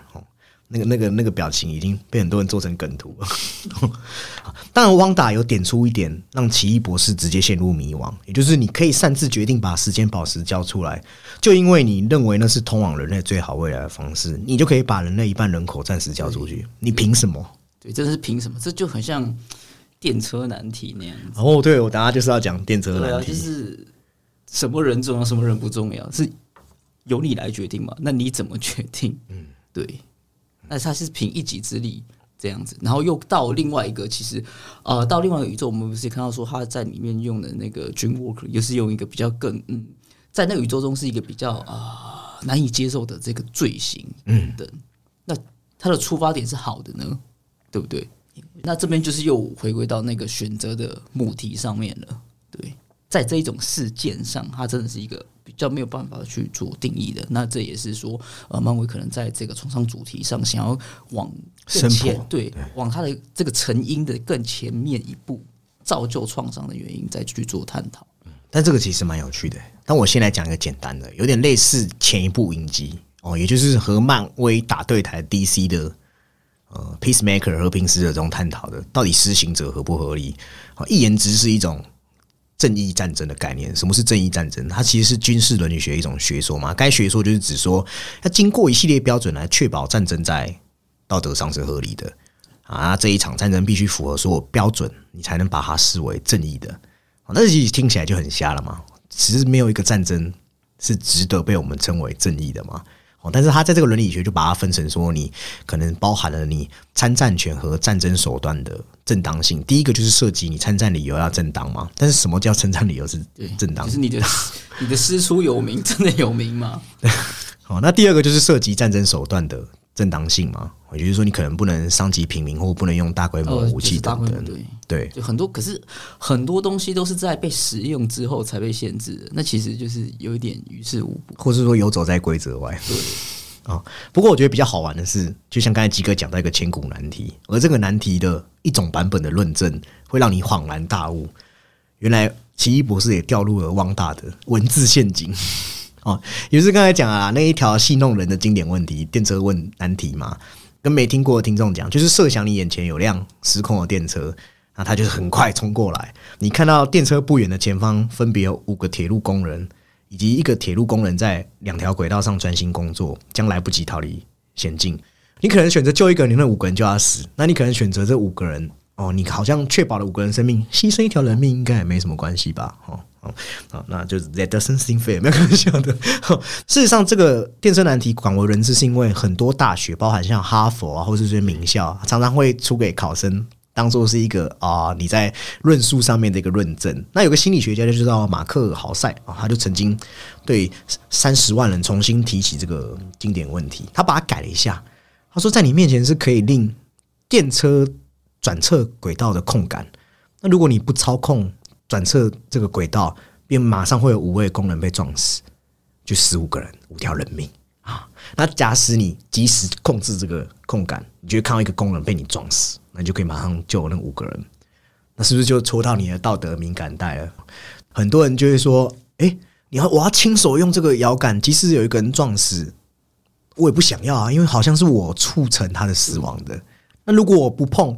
那个那个那个表情已经被很多人做成梗图了。[LAUGHS] 当然，汪达有点出一点让奇异博士直接陷入迷惘，也就是你可以擅自决定把时间宝石交出来，就因为你认为那是通往人类最好未来的方式，你就可以把人类一半人口暂时交出去。你凭什么？对，这是凭什么？这就很像电车难题那样子。哦，对，我等下就是要讲电车难题。就是什么人重要，什么人不重要，是由你来决定嘛？那你怎么决定？嗯，对。那他是凭一己之力这样子，然后又到另外一个，其实呃，到另外一个宇宙，我们不是也看到说他在里面用的那个 Dream Walker，又是用一个比较更嗯，在那个宇宙中是一个比较啊、难以接受的这个罪行，嗯的。那他的出发点是好的呢，对不对？那这边就是又回归到那个选择的母题上面了。对，在这一种事件上，它真的是一个比较没有办法去做定义的。那这也是说，呃，漫威可能在这个创伤主题上，想要往更深前对往它的这个成因的更前面一步，造就创伤的原因，再去做探讨。但这个其实蛮有趣的。但我先来讲一个简单的，有点类似前一部影集哦，也就是和漫威打对台 DC 的呃 Peacemaker 和平使者中探讨的，到底施行者合不合理？哦，一言之是一种正义战争的概念。什么是正义战争？它其实是军事伦理学一种学说嘛。该学说就是指说，要经过一系列标准来确保战争在道德上是合理的啊。这一场战争必须符合所有标准，你才能把它视为正义的。那其实听起来就很瞎了嘛。其实没有一个战争是值得被我们称为正义的嘛。哦，但是他在这个伦理学就把它分成说，你可能包含了你参战权和战争手段的正当性。第一个就是涉及你参战理由要正当嘛。但是什么叫参战理由是，正当就？是你的 [LAUGHS] 你的师出有名，真的有名吗？好，那第二个就是涉及战争手段的正当性嘛。也就是说，你可能不能伤及平民，或不能用大规模呃，武器等等。对，就很多，可是很多东西都是在被使用之后才被限制的，那其实就是有一点于事无补。或是说游走在规则外。啊、[LAUGHS] 不过我觉得比较好玩的是，就像刚才吉哥讲到一个千古难题，而这个难题的一种版本的论证，会让你恍然大悟，原来奇异博士也掉入了汪大的文字陷阱。哦，也是刚才讲啊，那一条戏弄人的经典问题——电车问难题嘛。跟没听过的听众讲，就是设想你眼前有辆失控的电车，那它就是很快冲过来。你看到电车不远的前方，分别有五个铁路工人，以及一个铁路工人在两条轨道上专心工作，将来不及逃离险境。你可能选择救一个，你那五个人就要死；那你可能选择这五个人，哦，你好像确保了五个人生命，牺牲一条人命应该也没什么关系吧？哦哦，那就是 that doesn't seem fair，没有开玩笑的。事实上，这个电车难题广为人知，是因为很多大学，包含像哈佛啊，或是这些名校，常常会出给考生当做是一个啊、你在论述上面的一个论证。那有个心理学家就知道马克豪塞啊，他就曾经对三十万人重新提起这个经典问题，他把它改了一下。他说，在你面前是可以令电车转侧轨道的控杆，那如果你不操控转侧这个轨道，便马上会有五位工人被撞死，就十五个人，五条人命啊。那假使你及时控制这个控杆，你就会看到一个工人被你撞死，那你就可以马上救那五个人。那是不是就戳到你的道德敏感带了？很多人就会说：“诶，你要我要亲手用这个摇杆，即使有一个人撞死，我也不想要啊，因为好像是我促成他的死亡的。那如果我不碰，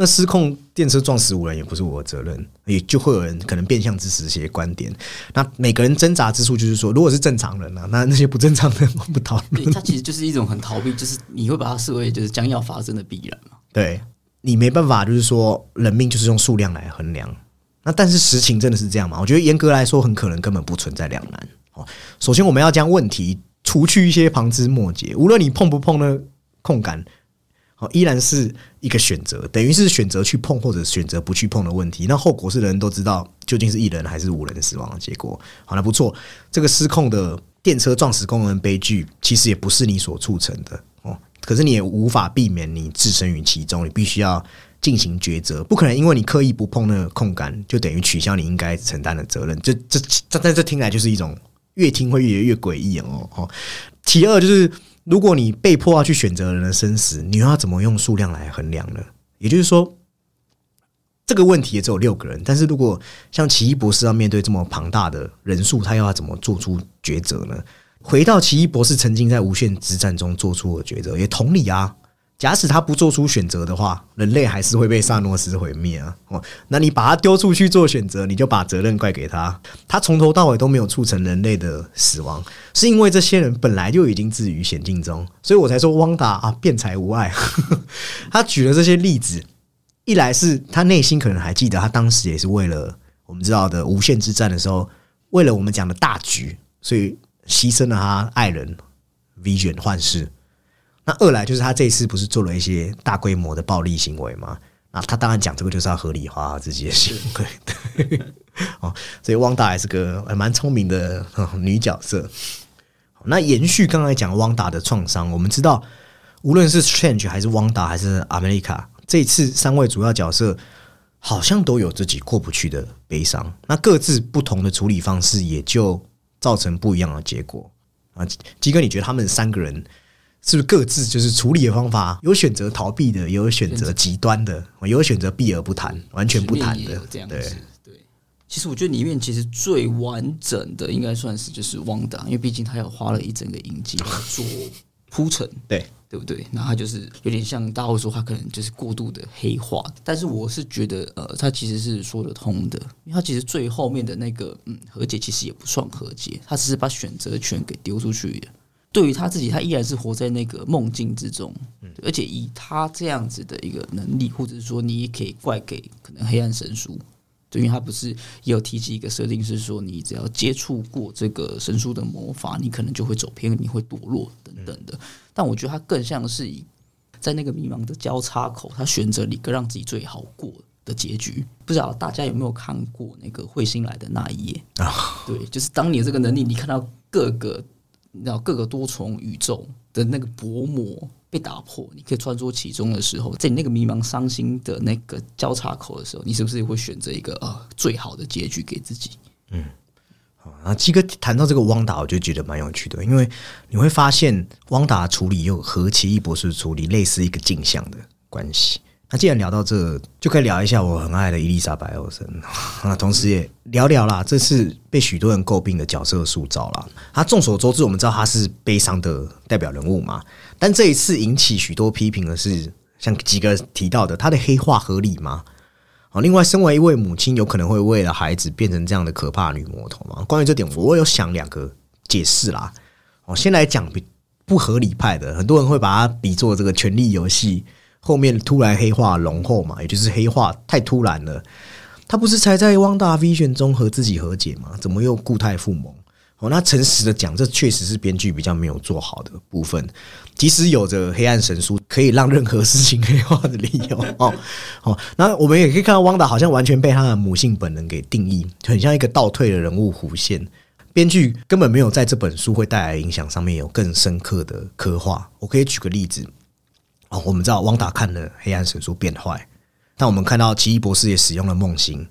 那失控电车撞死五人也不是我的责任，也就会有人可能变相支持一些观点。那每个人挣扎之处就是说，如果是正常人啊，那那些不正常的人不讨论。对，它其实就是一种很逃避，就是你会把它视为就是将要发生的必然嘛。对你没办法，就是说人命就是用数量来衡量。那但是实情真的是这样吗？我觉得严格来说，很可能根本不存在两难。哦，首先我们要将问题除去一些旁枝末节，无论你碰不碰呢控杆，哦，依然是一个选择，等于是选择去碰或者选择不去碰的问题。那后果是人都知道，究竟是一人还是五人死亡的结果。好，那不错，这个失控的电车撞死工人悲剧，其实也不是你所促成的哦。可是你也无法避免你置身于其中，你必须要进行抉择，不可能因为你刻意不碰那个空杆，就等于取消你应该承担的责任。这这这在这听来就是一种越听会越越诡异哦哦。其二就是，如果你被迫要去选择人的生死，你又要怎么用数量来衡量呢？也就是说。这个问题也只有六个人，但是如果像奇异博士要面对这么庞大的人数，他又要怎么做出抉择呢？回到奇异博士曾经在无限之战中做出的抉择，也同理啊。假使他不做出选择的话，人类还是会被萨诺斯毁灭啊。哦，那你把他丢出去做选择，你就把责任怪给他。他从头到尾都没有促成人类的死亡，是因为这些人本来就已经置于险境中，所以我才说汪达啊，辩才无碍。[LAUGHS] 他举了这些例子。一来是他内心可能还记得，他当时也是为了我们知道的无限之战的时候，为了我们讲的大局，所以牺牲了他爱人 Vision 幻视。那二来就是他这一次不是做了一些大规模的暴力行为吗？那他当然讲这个就是要合理化自己的行为。[LAUGHS] 哦，所以汪达还是个蛮聪明的女角色。那延续刚才讲汪达的创伤，我们知道，无论是 Strange 还是汪达还是 America。这次三位主要角色好像都有自己过不去的悲伤，那各自不同的处理方式也就造成不一样的结果啊。基哥，你觉得他们三个人是不是各自就是处理的方法有选择逃避的，也有选择极端的，有选择避而不谈，完全不谈的这样子？对，其实我觉得里面其实最完整的应该算是就是汪达，因为毕竟他要花了一整个影集来做铺陈。对。对不对？那他就是有点像大家会说他可能就是过度的黑化，但是我是觉得，呃，他其实是说得通的，因为他其实最后面的那个嗯和解其实也不算和解，他只是把选择权给丢出去。对于他自己，他依然是活在那个梦境之中，而且以他这样子的一个能力，或者是说你也可以怪给可能黑暗神书。对，因为他不是也有提及一个设定，是说你只要接触过这个神书的魔法，你可能就会走偏，你会堕落等等的。但我觉得他更像是以在那个迷茫的交叉口，他选择了一个让自己最好过的结局。不知道大家有没有看过那个彗星来的那一页啊？对，就是当你这个能力，你看到各个，你知道各个多重宇宙的那个薄膜。被打破，你可以穿梭其中的时候，在你那个迷茫、伤心的那个交叉口的时候，你是不是会选择一个呃最好的结局给自己？嗯，好，那基哥谈到这个汪达，我就觉得蛮有趣的，因为你会发现汪达处理又和奇异博士处理类似一个镜像的关系。那既然聊到这，就可以聊一下我很爱的伊丽莎白·欧 [LAUGHS] 森那，同时也聊聊啦，这次被许多人诟病的角色塑造啦。他众所周知，我们知道他是悲伤的代表人物嘛。但这一次引起许多批评的是，像几个提到的，他的黑化合理吗？好，另外，身为一位母亲，有可能会为了孩子变成这样的可怕女魔头吗？关于这点，我有想两个解释啦。我先来讲不合理派的，很多人会把它比作这个权力游戏。后面突然黑化浓厚嘛，也就是黑化太突然了。他不是才在汪大 Vision 中和自己和解吗？怎么又固态复萌？哦，那诚实的讲，这确实是编剧比较没有做好的部分。即使有着黑暗神书可以让任何事情黑化的理由 [LAUGHS] 哦哦，那我们也可以看到汪达好像完全被他的母性本能给定义，很像一个倒退的人物弧线。编剧根本没有在这本书会带来影响上面有更深刻的刻画。我可以举个例子。哦，我们知道汪达看了黑暗神书变坏，但我们看到奇异博士也使用了梦星，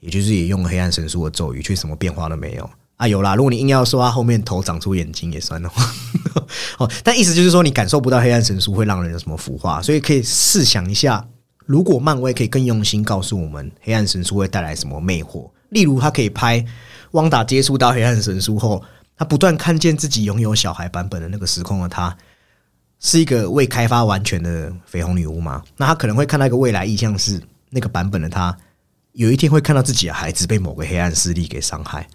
也就是也用了黑暗神书的咒语，却什么变化都没有啊！有啦，如果你硬要说他后面头长出眼睛也算的话，[LAUGHS] 哦，但意思就是说你感受不到黑暗神书会让人有什么腐化，所以可以试想一下，如果漫威可以更用心告诉我们黑暗神书会带来什么魅惑，例如他可以拍汪达接触到黑暗神书后，他不断看见自己拥有小孩版本的那个时空的他。是一个未开发完全的绯红女巫吗？那他可能会看到一个未来意象，是那个版本的他，有一天会看到自己的孩子被某个黑暗势力给伤害，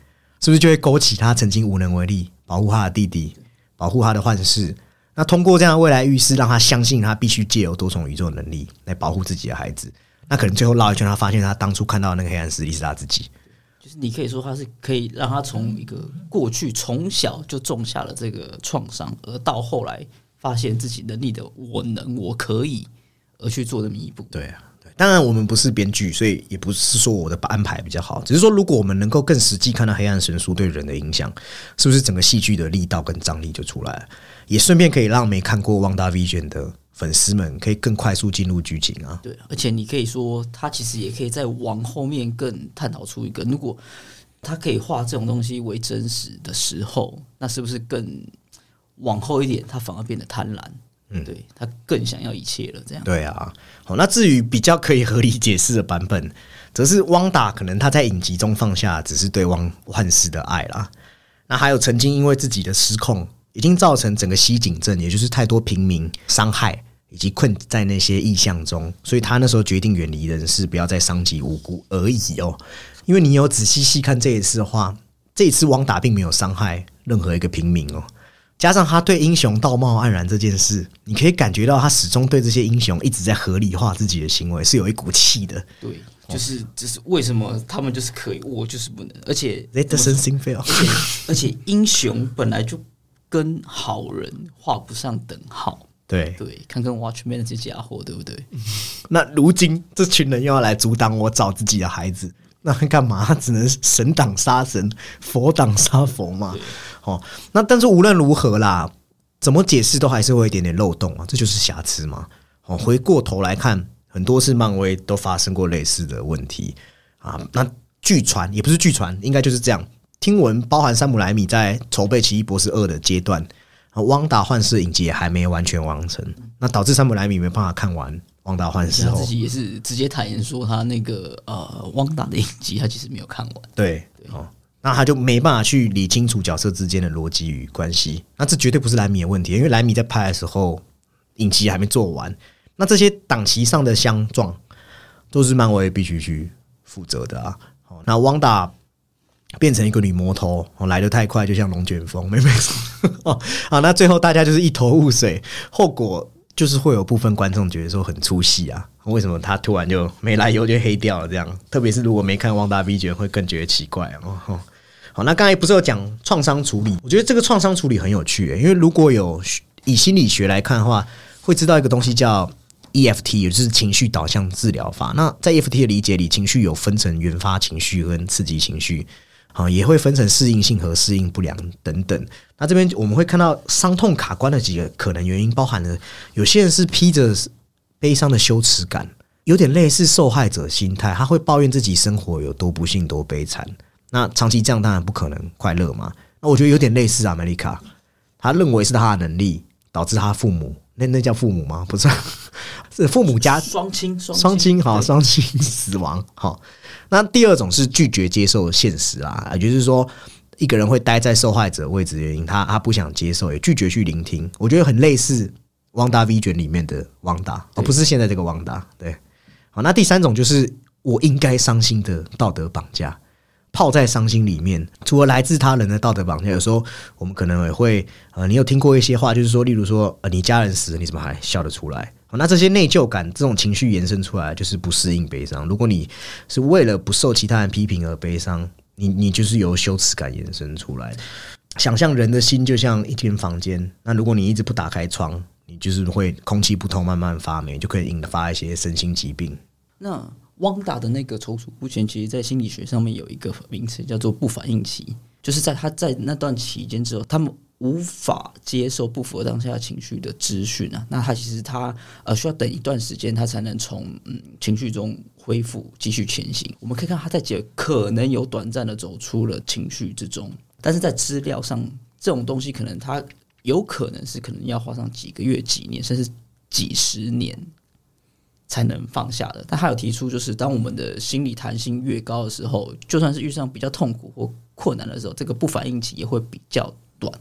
是不是就会勾起他曾经无能为力保护他的弟弟、保护他的幻视？那通过这样的未来预示，让他相信他必须借由多重宇宙能力来保护自己的孩子。那可能最后绕一圈，他发现他当初看到那个黑暗势力是他自己。就是你可以说他是可以让他从一个过去从小就种下了这个创伤，而到后来。发现自己能力的我能我可以而去做的弥补，对啊，对，当然，我们不是编剧，所以也不是说我的安排比较好，只是说，如果我们能够更实际看到黑暗神书对人的影响，是不是整个戏剧的力道跟张力就出来了？也顺便可以让没看过《旺达 Vision》的粉丝们可以更快速进入剧情啊。对，而且你可以说，他其实也可以再往后面更探讨出一个，如果他可以画这种东西为真实的时候，那是不是更往后一点，他反而变得贪婪？嗯，对他更想要一切了，这样。对啊，好，那至于比较可以合理解释的版本，则是汪达可能他在影集中放下只是对汪幻视的爱啦。那还有曾经因为自己的失控，已经造成整个西井镇，也就是太多平民伤害以及困在那些意象中，所以他那时候决定远离人世，不要再伤及无辜而已哦。因为你有仔细细看这一次的话，这一次汪达并没有伤害任何一个平民哦。加上他对英雄道貌岸然这件事，你可以感觉到他始终对这些英雄一直在合理化自己的行为，是有一股气的。对，就是就是为什么他们就是可以，我就是不能，而且哎，这身心肺哦，而且而且英雄本来就跟好人画不上等号。对对，看看 Watchman 这些家伙，对不对？[LAUGHS] 那如今这群人又要来阻挡我找自己的孩子，那干嘛？[LAUGHS] 只能神挡杀神，佛挡杀佛嘛。哦，那但是无论如何啦，怎么解释都还是会有一点点漏洞啊，这就是瑕疵嘛。哦，回过头来看，很多次漫威都发生过类似的问题啊。那据传也不是据传，应该就是这样。听闻包含山姆莱米在筹备《奇异博士二》的阶段，啊，汪达幻视影集也还没完全完成，那导致山姆莱米没办法看完《汪达幻视》后，自己也是直接坦言说，他那个呃汪达的影集他其实没有看完。对，哦。那他就没办法去理清楚角色之间的逻辑与关系。那这绝对不是莱米的问题，因为莱米在拍的时候，影集还没做完。那这些档期上的相撞，都是漫威必须去负责的啊。好，那汪达变成一个女魔头，来的太快，就像龙卷风，没没错。[LAUGHS] 哦，好，那最后大家就是一头雾水，后果就是会有部分观众觉得说很出戏啊。为什么他突然就没来由就黑掉了？这样，特别是如果没看汪达 V 卷，会更觉得奇怪哦。好，那刚才不是有讲创伤处理？我觉得这个创伤处理很有趣，因为如果有以心理学来看的话，会知道一个东西叫 EFT，也就是情绪导向治疗法。那在 EFT 的理解里，情绪有分成原发情绪跟刺激情绪，好，也会分成适应性和适应不良等等。那这边我们会看到伤痛卡关的几个可能原因，包含了有些人是披着悲伤的羞耻感，有点类似受害者心态，他会抱怨自己生活有多不幸、多悲惨。那长期这样当然不可能快乐嘛。那我觉得有点类似啊，梅丽卡，他认为是他的能力导致他父母，那那叫父母吗？不是，[LAUGHS] 是父母家双亲双亲好双亲死亡好。那第二种是拒绝接受现实啊，也就是说一个人会待在受害者位置的原因，他他不想接受，也拒绝去聆听。我觉得很类似《汪达 V 卷》里面的汪达，而不是现在这个汪达。对，好，那第三种就是我应该伤心的道德绑架。泡在伤心里面，除了来自他人的道德绑架，有时候我们可能也会呃，你有听过一些话，就是说，例如说，呃，你家人死了，你怎么还笑得出来？那这些内疚感这种情绪延伸出来，就是不适应悲伤。如果你是为了不受其他人批评而悲伤，你你就是由羞耻感延伸出来。想象人的心就像一间房间，那如果你一直不打开窗，你就是会空气不通，慢慢发霉，就可以引发一些身心疾病。那。汪达的那个踌躇不前，其实，在心理学上面有一个名词叫做不反应期，就是在他在那段期间之后，他们无法接受不符合当下情绪的资讯啊，那他其实他呃需要等一段时间，他才能从嗯情绪中恢复，继续前行。我们可以看他在解可能有短暂的走出了情绪之中，但是在资料上，这种东西可能他有可能是可能要花上几个月、几年，甚至几十年。才能放下的，但他有提出，就是当我们的心理弹性越高的时候，就算是遇上比较痛苦或困难的时候，这个不反应期也会比较短。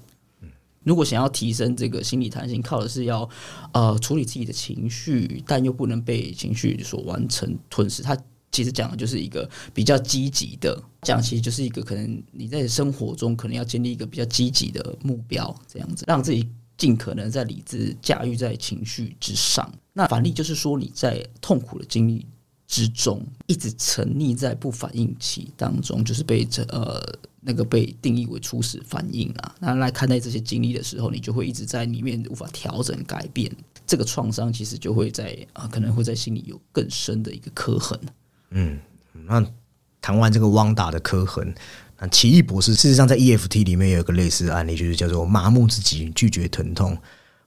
如果想要提升这个心理弹性，靠的是要呃处理自己的情绪，但又不能被情绪所完成吞噬。他其实讲的就是一个比较积极的，讲其实就是一个可能你在生活中可能要建立一个比较积极的目标，这样子让自己。尽可能在理智驾驭在情绪之上。那反例就是说，你在痛苦的经历之中，一直沉溺在不反应期当中，就是被这呃那个被定义为初始反应啊。那来看待这些经历的时候，你就会一直在里面无法调整改变。这个创伤其实就会在啊，可能会在心里有更深的一个刻痕。嗯那谈完这个汪达的刻痕，那奇异博士事实上在 EFT 里面有一个类似的案例，就是叫做麻木自己，拒绝疼痛。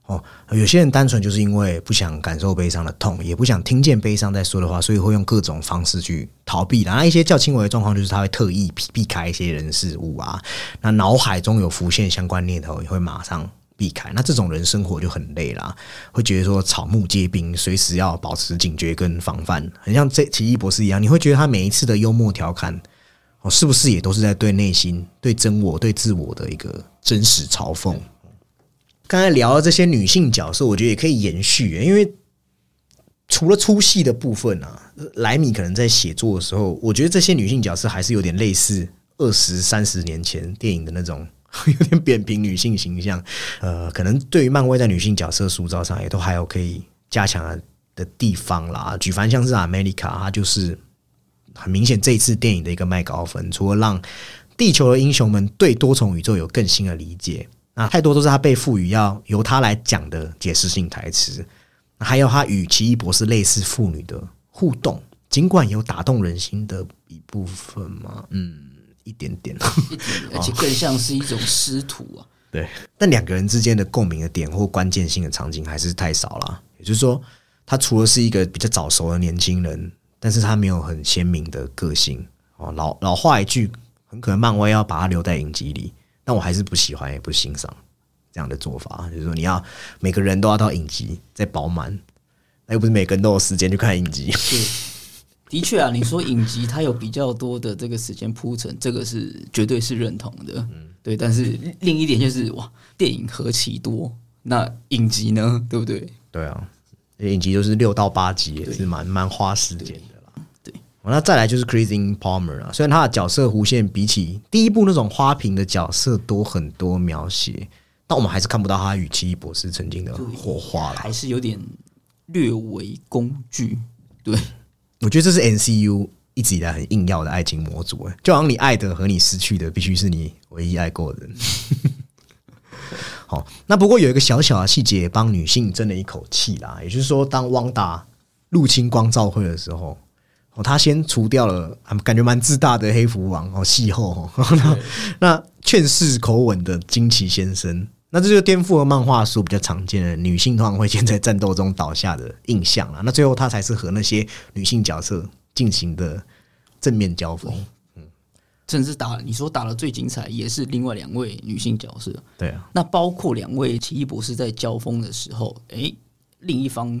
哦，有些人单纯就是因为不想感受悲伤的痛，也不想听见悲伤在说的话，所以会用各种方式去逃避。然后一些较轻微的状况，就是他会特意避避开一些人事物啊。那脑海中有浮现相关念头，也会马上避开。那这种人生活就很累啦，会觉得说草木皆兵，随时要保持警觉跟防范，很像这奇异博士一样。你会觉得他每一次的幽默调侃，哦，是不是也都是在对内心、对真我、对自我的一个真实嘲讽？刚才聊的这些女性角色，我觉得也可以延续，因为除了粗细的部分啊，莱米可能在写作的时候，我觉得这些女性角色还是有点类似二十三十年前电影的那种 [LAUGHS] 有点扁平女性形象。呃，可能对于漫威在女性角色塑造上，也都还有可以加强的地方啦。举凡像是阿梅丽卡，她就是很明显这一次电影的一个麦高分，除了让地球的英雄们对多重宇宙有更新的理解。那太多都是他被赋予要由他来讲的解释性台词，还有他与奇异博士类似妇女的互动，尽管有打动人心的一部分嘛，嗯，一点点，[LAUGHS] 而且更像是一种师徒啊。[LAUGHS] 对，但两个人之间的共鸣的点或关键性的场景还是太少了。也就是说，他除了是一个比较早熟的年轻人，但是他没有很鲜明的个性。哦，老老话一句，很可能漫威要把他留在影集里。但我还是不喜欢，也不欣赏这样的做法。就是说，你要每个人都要到影集再饱满，那又不是每个人都有时间去看影集。对，的确啊，你说影集它有比较多的这个时间铺陈，这个是绝对是认同的。嗯，对。但是另一点就是，哇，电影何其多，那影集呢？对不对？对啊，影集就是六到八集，也是蛮蛮花时间的。那再来就是 Crazy Palmer 啊，虽然他的角色弧线比起第一部那种花瓶的角色多很多描写，但我们还是看不到他与奇异博士曾经的火花了，还是有点略为工具。对，我觉得这是 NCU 一直以来很硬要的爱情模组，哎，就好像你爱的和你失去的必须是你唯一爱过的人。[LAUGHS] 好，那不过有一个小小的细节帮女性争了一口气啦，也就是说，当汪达入侵光照会的时候。他先除掉了，感觉蛮自大的黑蝠王哦，戏后哦，[LAUGHS] 那劝世口吻的惊奇先生，那这就颠覆了漫画书比较常见的女性通常会先在战斗中倒下的印象了。那最后他才是和那些女性角色进行的正面交锋。嗯，甚至打你说打的最精彩也是另外两位女性角色。对啊，那包括两位奇异博士在交锋的时候，哎，另一方。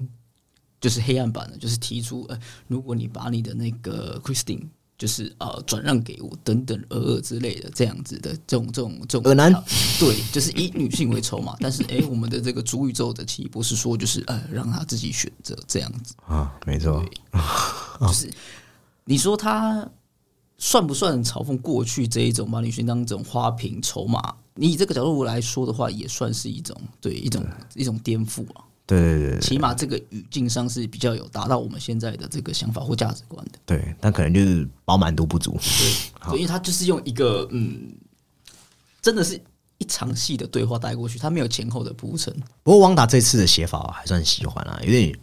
就是黑暗版的，就是提出，呃，如果你把你的那个 Christine，就是呃转让给我等等，呃呃之类的这样子的这种这种这种尔男，对，就是以女性为筹码。[LAUGHS] 但是，哎，我们的这个主宇宙的奇异博士说，就是呃，让他自己选择这样子啊，没错，就是你说他算不算嘲讽过去这一种把女性当这种花瓶筹码？你以这个角度来说的话，也算是一种对一种一种颠覆啊。对对对，起码这个语境上是比较有达到我们现在的这个想法或价值观的。对，但可能就是饱满度不足。对，因为他就是用一个嗯，真的是一场戏的对话带过去，他没有前后的铺陈。不过汪达这次的写法还算喜欢啊，有点。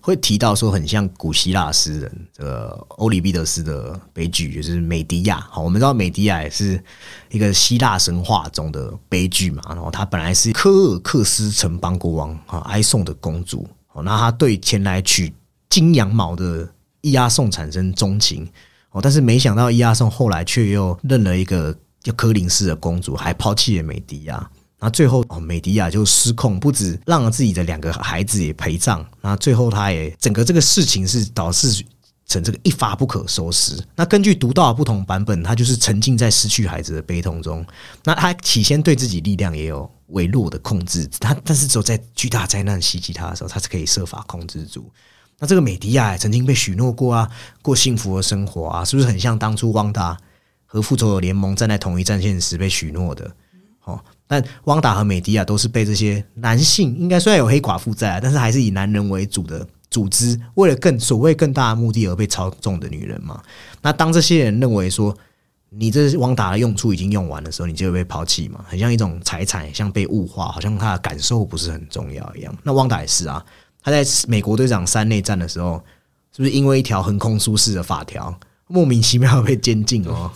会提到说很像古希腊诗人这个欧里庇得斯的悲剧，就是美狄亚。好，我们知道美狄亚也是一个希腊神话中的悲剧嘛。然后他本来是科尔克斯城邦国王啊哀颂的公主。那她对前来取金羊毛的伊阿宋产生钟情。哦，但是没想到伊阿宋后来却又认了一个叫科林斯的公主，还抛弃了美狄亚。那最后哦，美迪亚就失控，不止让自己的两个孩子也陪葬。那最后他也整个这个事情是导致成这个一发不可收拾。那根据读到的不同版本，他就是沉浸在失去孩子的悲痛中。那他起先对自己力量也有微弱的控制，他但是只有在巨大灾难袭击他的时候，他是可以设法控制住。那这个美迪亚曾经被许诺过啊，过幸福的生活啊，是不是很像当初汪达和复仇者联盟站在同一战线时被许诺的？哦。但汪达和美迪亚都是被这些男性，应该虽然有黑寡妇在，但是还是以男人为主的组织，为了更所谓更大的目的而被操纵的女人嘛。那当这些人认为说你这汪达的用处已经用完的时候，你就会被抛弃嘛，很像一种财产，像被物化，好像他的感受不是很重要一样。那汪达也是啊，他在美国队长三内战的时候，是不是因为一条横空出世的法条，莫名其妙被监禁哦？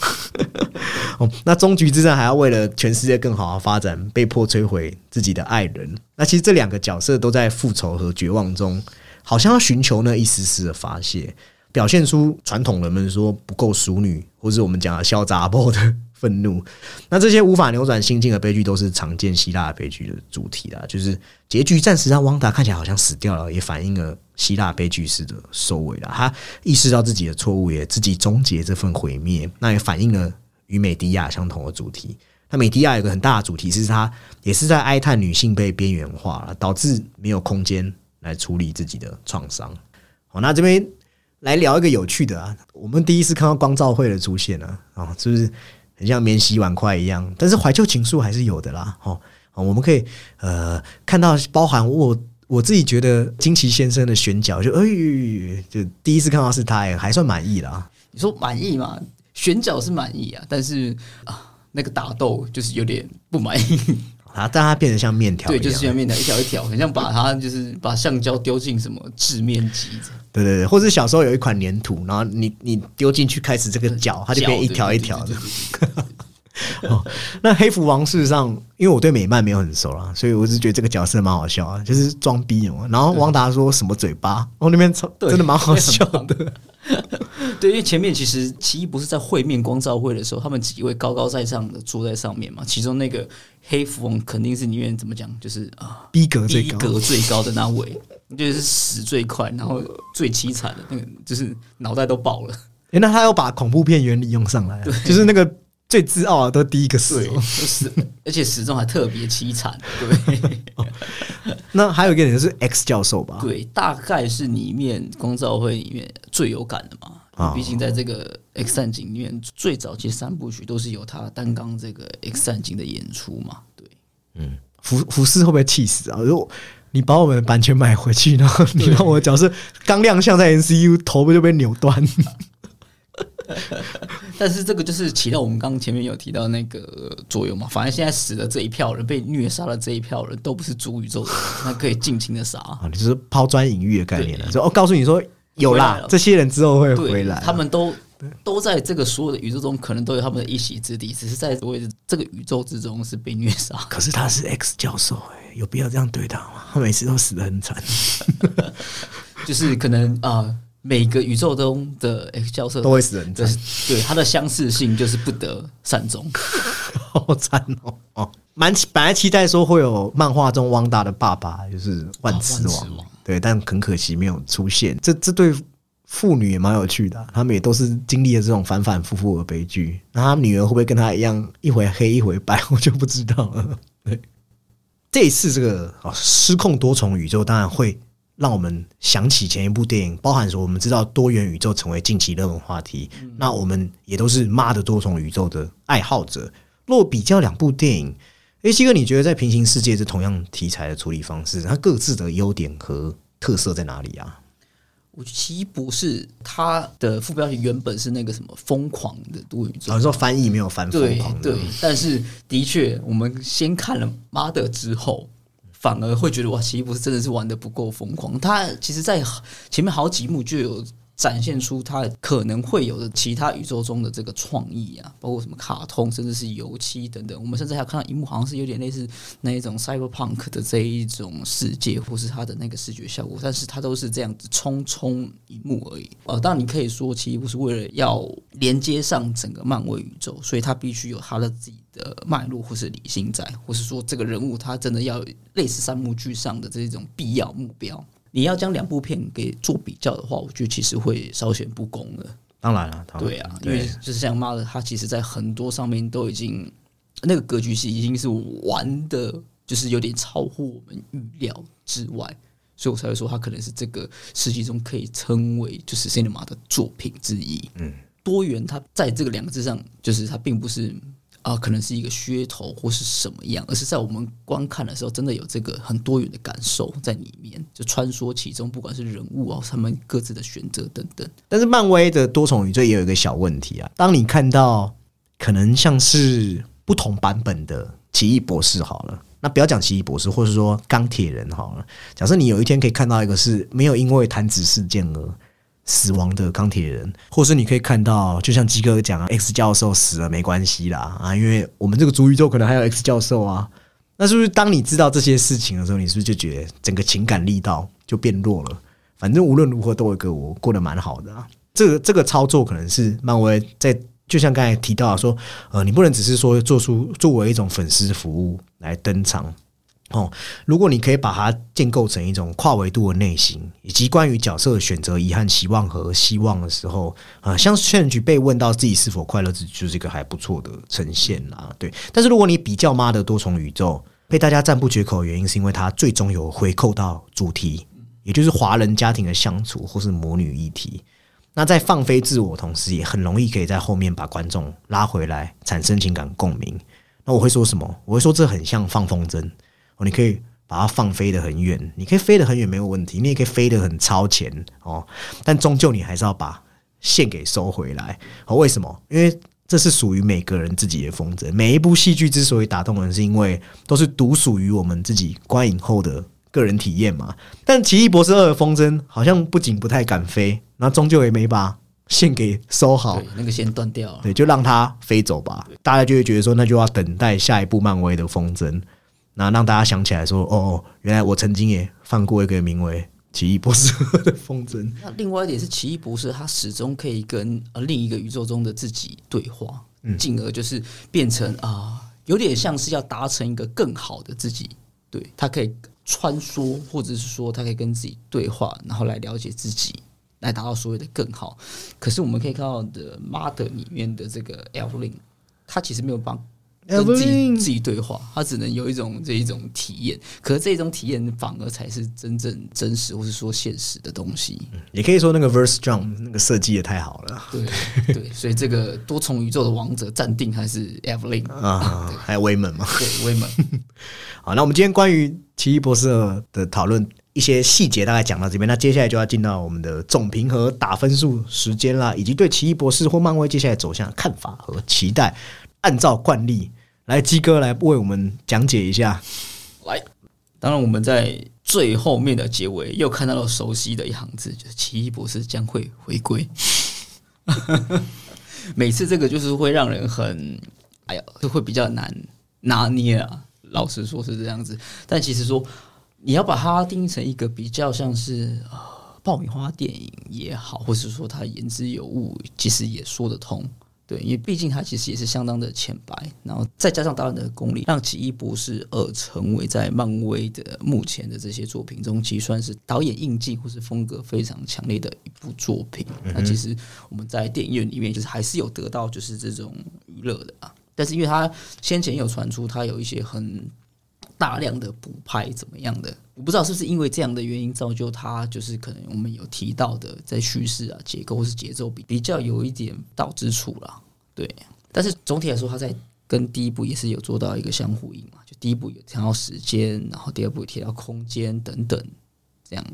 [LAUGHS] 哦，那终局之战还要为了全世界更好的发展，被迫摧毁自己的爱人。那其实这两个角色都在复仇和绝望中，好像要寻求那一丝丝的发泄。表现出传统人们说不够淑女，或是我们讲的潇洒波的 [LAUGHS] 愤怒。那这些无法扭转心境的悲剧，都是常见希腊悲剧的主题啦。就是结局暂时让汪达看起来好像死掉了，也反映了希腊悲剧式的收尾了。他意识到自己的错误，也自己终结这份毁灭。那也反映了与美迪亚相同的主题。那美迪亚有个很大的主题，是他也是在哀叹女性被边缘化了，导致没有空间来处理自己的创伤。好，那这边。来聊一个有趣的啊！我们第一次看到光照会的出现啊，啊，是不是很像免洗碗筷一样？但是怀旧情愫还是有的啦，哦，我们可以呃看到包含我我自己觉得金奇先生的选角，就哎，就第一次看到是他，还算满意啦。你说满意吗？选角是满意啊，但是啊，那个打斗就是有点不满意。啊！但它变得像面条，对，就是像面条，一条一条，很像把它就是把橡胶丢进什么制面机对对对，或者小时候有一款粘土，然后你你丢进去开始这个搅，它就变一条一条的。[LAUGHS] 哦，那黑蝠王事实上，因为我对美漫没有很熟啦，所以我是觉得这个角色蛮好笑啊，就是装逼嘛。然后汪达说什么嘴巴，然后那边真的蛮好笑的。[LAUGHS] 对，因为前面其实奇异不是在会面光照会的时候，他们几位高高在上的坐在上面嘛，其中那个黑蝠王肯定是里面怎么讲，就是啊，逼格最高、逼格最高的那位，就是死最快，然后最凄惨的那个，就是脑袋都爆了。哎，那他要把恐怖片原理用上来，[LAUGHS] 就是那个。最自傲的都第一个死，死，而且死终还特别凄惨，对。[LAUGHS] 那还有一个人是 X 教授吧？对，大概是里面光照会里面最有感的嘛。啊，毕竟在这个 X 战警里面，最早期三部曲都是由他担纲这个 X 战警的演出嘛。对，嗯，福福斯会不会气死啊？如果你把我们的版权买回去，然后你让我的角色刚亮相在 NCU，头不就被扭断？[LAUGHS] [LAUGHS] 但是这个就是起到我们刚刚前面有提到那个作用嘛。反正现在死的这一票人，被虐杀的这一票人都不是主宇宙的人，那可以尽情的杀 [LAUGHS] 啊！你是抛砖引玉的概念了，说哦，告诉你说有啦，这些人之后会回来，他们都都在这个所有的宇宙中，可能都有他们的一席之地，只是在所谓的这个宇宙之中是被虐杀。可是他是 X 教授，哎，有必要这样对他吗？他每次都死的很惨，[LAUGHS] 就是可能啊。每个宇宙中的 X 教授都会死人，对他的相似性就是不得善终，[LAUGHS] 好惨哦！哦，蛮本来期待说会有漫画中汪达的爸爸就是万磁王，对，但很可惜没有出现。这这对父女也蛮有趣的，他们也都是经历了这种反反复复的悲剧。那他女儿会不会跟他一样一回黑一回白，我就不知道了。对，这一次这个啊失控多重宇宙当然会。让我们想起前一部电影，包含说我们知道多元宇宙成为近期热门话题，那我们也都是妈的多重宇宙的爱好者。若比较两部电影，哎，西哥，你觉得在平行世界这同样题材的处理方式，它各自的优点和特色在哪里啊？我奇异博士它的副标题原本是那个什么疯狂的多宇宙，好像说翻译没有翻疯狂对，但是的确，我们先看了妈的之后。反而会觉得哇，奇异博士真的是玩的不够疯狂。他其实，在前面好几幕就有。展现出它可能会有的其他宇宙中的这个创意啊，包括什么卡通，甚至是油漆等等。我们甚至还看到一幕，好像是有点类似那一种 cyberpunk 的这一种世界，或是它的那个视觉效果，但是它都是这样子匆匆一幕而已。呃，当然你可以说，其实不是为了要连接上整个漫威宇宙，所以它必须有它的自己的脉络或是理性在，或是说这个人物他真的要类似三幕剧上的这种必要目标。你要将两部片给做比较的话，我觉得其实会稍显不公的。当然了，对啊，因为就是像妈的，他其实在很多上面都已经那个格局是已经是玩的，就是有点超乎我们预料之外，所以我才会说他可能是这个世纪中可以称为就是 cinema 的作品之一。嗯，多元，它在这个两个字上，就是它并不是。啊，可能是一个噱头或是什么样，而是在我们观看的时候，真的有这个很多元的感受在里面，就穿梭其中，不管是人物啊，他们各自的选择等等。但是漫威的多重宇宙也有一个小问题啊，当你看到可能像是不同版本的奇异博士好了。那不要讲奇异博士，或者说钢铁人好了。假设你有一天可以看到一个是没有因为弹指事件而死亡的钢铁人，或是你可以看到，就像基哥讲啊，X 教授死了没关系啦啊，因为我们这个主宇宙可能还有 X 教授啊。那是不是当你知道这些事情的时候，你是不是就觉得整个情感力道就变弱了？反正无论如何都有一个我过得蛮好的啊。这个这个操作可能是漫威在，就像刚才提到说，呃，你不能只是说做出作为一种粉丝服务来登场。哦，如果你可以把它建构成一种跨维度的内心，以及关于角色的选择、遗憾、期望和希望的时候，啊，像 Change 被问到自己是否快乐，这就是一个还不错的呈现啦。对，但是如果你比较妈的多重宇宙被大家赞不绝口的原因，是因为它最终有回扣到主题，也就是华人家庭的相处或是母女议题。那在放飞自我同时，也很容易可以在后面把观众拉回来，产生情感共鸣。那我会说什么？我会说这很像放风筝。哦，你可以把它放飞得很远，你可以飞得很远没有问题，你也可以飞得很超前哦，但终究你还是要把线给收回来。哦，为什么？因为这是属于每个人自己的风筝。每一部戏剧之所以打动人，是因为都是独属于我们自己观影后的个人体验嘛。但《奇异博士二》的风筝好像不仅不太敢飞，那终究也没把线给收好，那个线断掉了，对，就让它飞走吧。大家就会觉得说，那就要等待下一部漫威的风筝。那让大家想起来说，哦哦，原来我曾经也放过一个名为《奇异博士》的风筝。那另外一点是，奇异博士他始终可以跟呃另一个宇宙中的自己对话，进而就是变成啊，有点像是要达成一个更好的自己。对他可以穿梭，或者是说他可以跟自己对话，然后来了解自己，来达到所谓的更好。可是我们可以看到的《妈的》里面的这个 Evelyn，他其实没有帮。跟自己自己对话，他只能有一种这一种体验，可是这种体验反而才是真正真实或是说现实的东西。也可以说那个 Verse Jump 那个设计也太好了。对对，所以这个多重宇宙的王者暂定还是 Evelyn 啊，还有威猛嘛？对，威猛。好，那我们今天关于奇异博士的讨论一些细节大概讲到这边，那接下来就要进到我们的总评和打分数时间啦，以及对奇异博士或漫威接下来走向的看法和期待。按照惯例。来，鸡哥来为我们讲解一下。来，当然我们在最后面的结尾又看到了熟悉的一行字，就是奇异博士将会回归。[LAUGHS] 每次这个就是会让人很，哎呀，就会比较难拿捏啊。老实说是这样子，但其实说你要把它定义成一个比较像是爆米花电影也好，或是说它言之有物，其实也说得通。对，因为毕竟他其实也是相当的浅白，然后再加上导演的功力，让《奇异博士二》成为在漫威的目前的这些作品中，其实算是导演印记或是风格非常强烈的一部作品。那其实我们在电影院里面就是还是有得到就是这种娱乐的啊，但是因为他先前有传出他有一些很。大量的补拍怎么样的？我不知道是不是因为这样的原因造就他就是可能我们有提到的在叙事啊结构或是节奏比比较有一点倒之处啦。对，但是总体来说，他在跟第一部也是有做到一个相呼应嘛。就第一部有提到时间，然后第二部提到空间等等，这样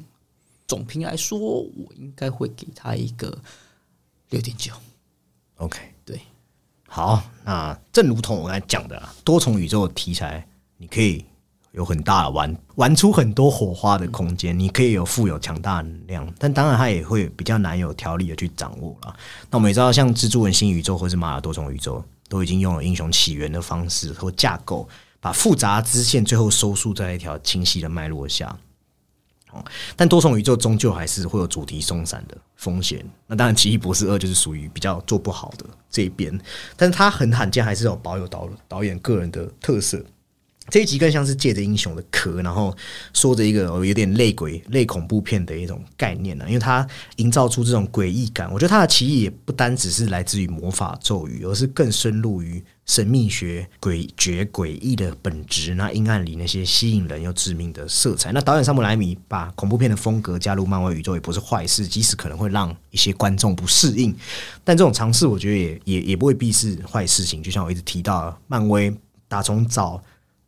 总评来说，我应该会给他一个六点九。OK，对，好，那正如同我刚才讲的，多重宇宙题材，你可以。有很大的玩玩出很多火花的空间，你可以有富有强大能量，但当然它也会比较难有条理的去掌握了。那我们也知道，像蜘蛛人新宇宙或是马尔多重宇宙，都已经用了英雄起源的方式或架构，把复杂支线最后收束在一条清晰的脉络下。哦，但多重宇宙终究还是会有主题松散的风险。那当然，奇异博士二就是属于比较做不好的这一边，但是它很罕见，还是有保有导导演个人的特色。这一集更像是借着英雄的壳，然后说着一个有点类鬼、类恐怖片的一种概念呢，因为它营造出这种诡异感。我觉得它的奇异也不单只是来自于魔法咒语，而是更深入于神秘学、诡谲诡异的本质。那阴暗里那些吸引人又致命的色彩。那导演山姆莱米把恐怖片的风格加入漫威宇宙也不是坏事，即使可能会让一些观众不适应，但这种尝试我觉得也也也不未必是坏事情。就像我一直提到，漫威打从早。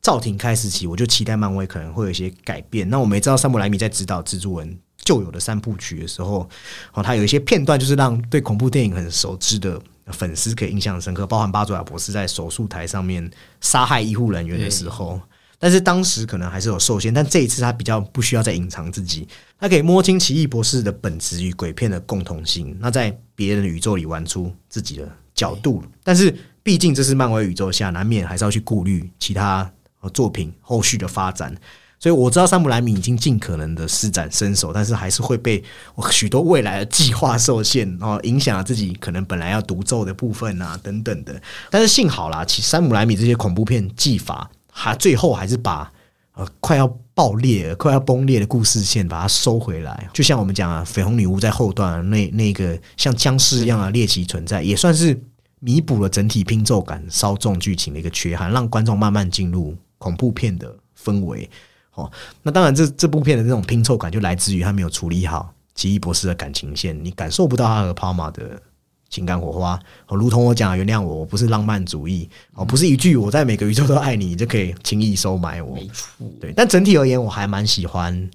赵婷开始起，我就期待漫威可能会有一些改变。那我们也知道，山姆莱米在指导蜘蛛人旧有的三部曲的时候，哦，他有一些片段就是让对恐怖电影很熟知的粉丝可以印象深刻，包含巴祖亚博士在手术台上面杀害医护人员的时候。但是当时可能还是有受限，但这一次他比较不需要再隐藏自己，他可以摸清奇异博士的本质与鬼片的共同性，那在别人的宇宙里玩出自己的角度。但是毕竟这是漫威宇宙下，难免还是要去顾虑其他作品后续的发展。所以我知道山姆莱米已经尽可能的施展身手，但是还是会被许多未来的计划受限，然后影响了自己可能本来要独奏的部分啊等等的。但是幸好啦，其山姆莱米这些恐怖片技法。还最后还是把呃快要爆裂、快要崩裂的故事线把它收回来，就像我们讲啊，绯红女巫在后段那那个像僵尸一样的猎奇存在，也算是弥补了整体拼凑感稍重剧情的一个缺憾，让观众慢慢进入恐怖片的氛围。哦，那当然这这部片的这种拼凑感就来自于他没有处理好奇异博士的感情线，你感受不到他和帕玛的。情感火花，哦，如同我讲，原谅我，我不是浪漫主义，哦，不是一句我在每个宇宙都爱你，你就可以轻易收买我。没错，对。但整体而言，我还蛮喜欢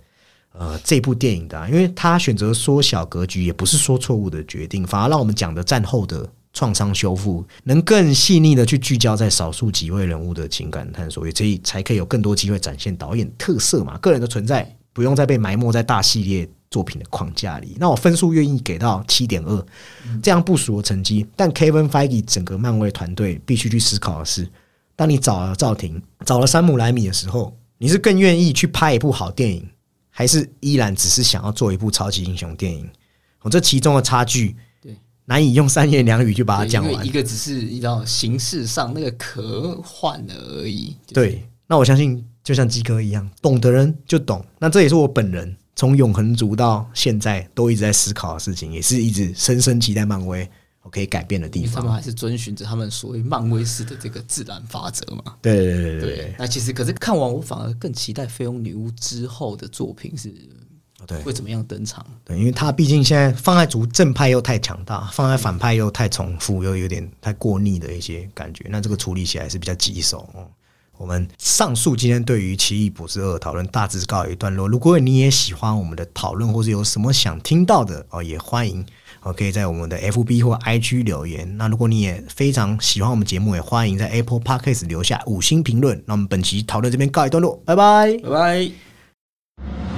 呃这部电影的，因为他选择缩小格局，也不是说错误的决定，反而让我们讲的战后的创伤修复，能更细腻的去聚焦在少数几位人物的情感探索，所以才可以有更多机会展现导演特色嘛，个人的存在不用再被埋没在大系列。作品的框架里，那我分数愿意给到七点二，这样不俗的成绩。但 Kevin Feige 整个漫威团队必须去思考的是：当你找了赵婷、找了山姆莱米的时候，你是更愿意去拍一部好电影，还是依然只是想要做一部超级英雄电影？我这其中的差距，难以用三言两语就把它讲完。一个只是你知道形式上那个壳换了而已。对，那我相信就像鸡哥一样，懂的人就懂。那这也是我本人。从永恒族到现在都一直在思考的事情，也是一直深深期待漫威我可以改变的地方。他们还是遵循着他们所谓漫威式的这个自然法则嘛？对对对对对。那其实可是看完我反而更期待《绯红女巫》之后的作品是，对，会怎么样登场？对，因为他毕竟现在放在主正派又太强大，放在反派又太重复，又有点太过腻的一些感觉。那这个处理起来是比较棘手哦。我们上述今天对于《奇异博士二》讨论大致告一段落。如果你也喜欢我们的讨论，或是有什么想听到的哦，也欢迎哦，可以在我们的 FB 或 IG 留言。那如果你也非常喜欢我们节目，也欢迎在 Apple Podcast 留下五星评论。那我们本期讨论这边告一段落，拜拜，拜拜。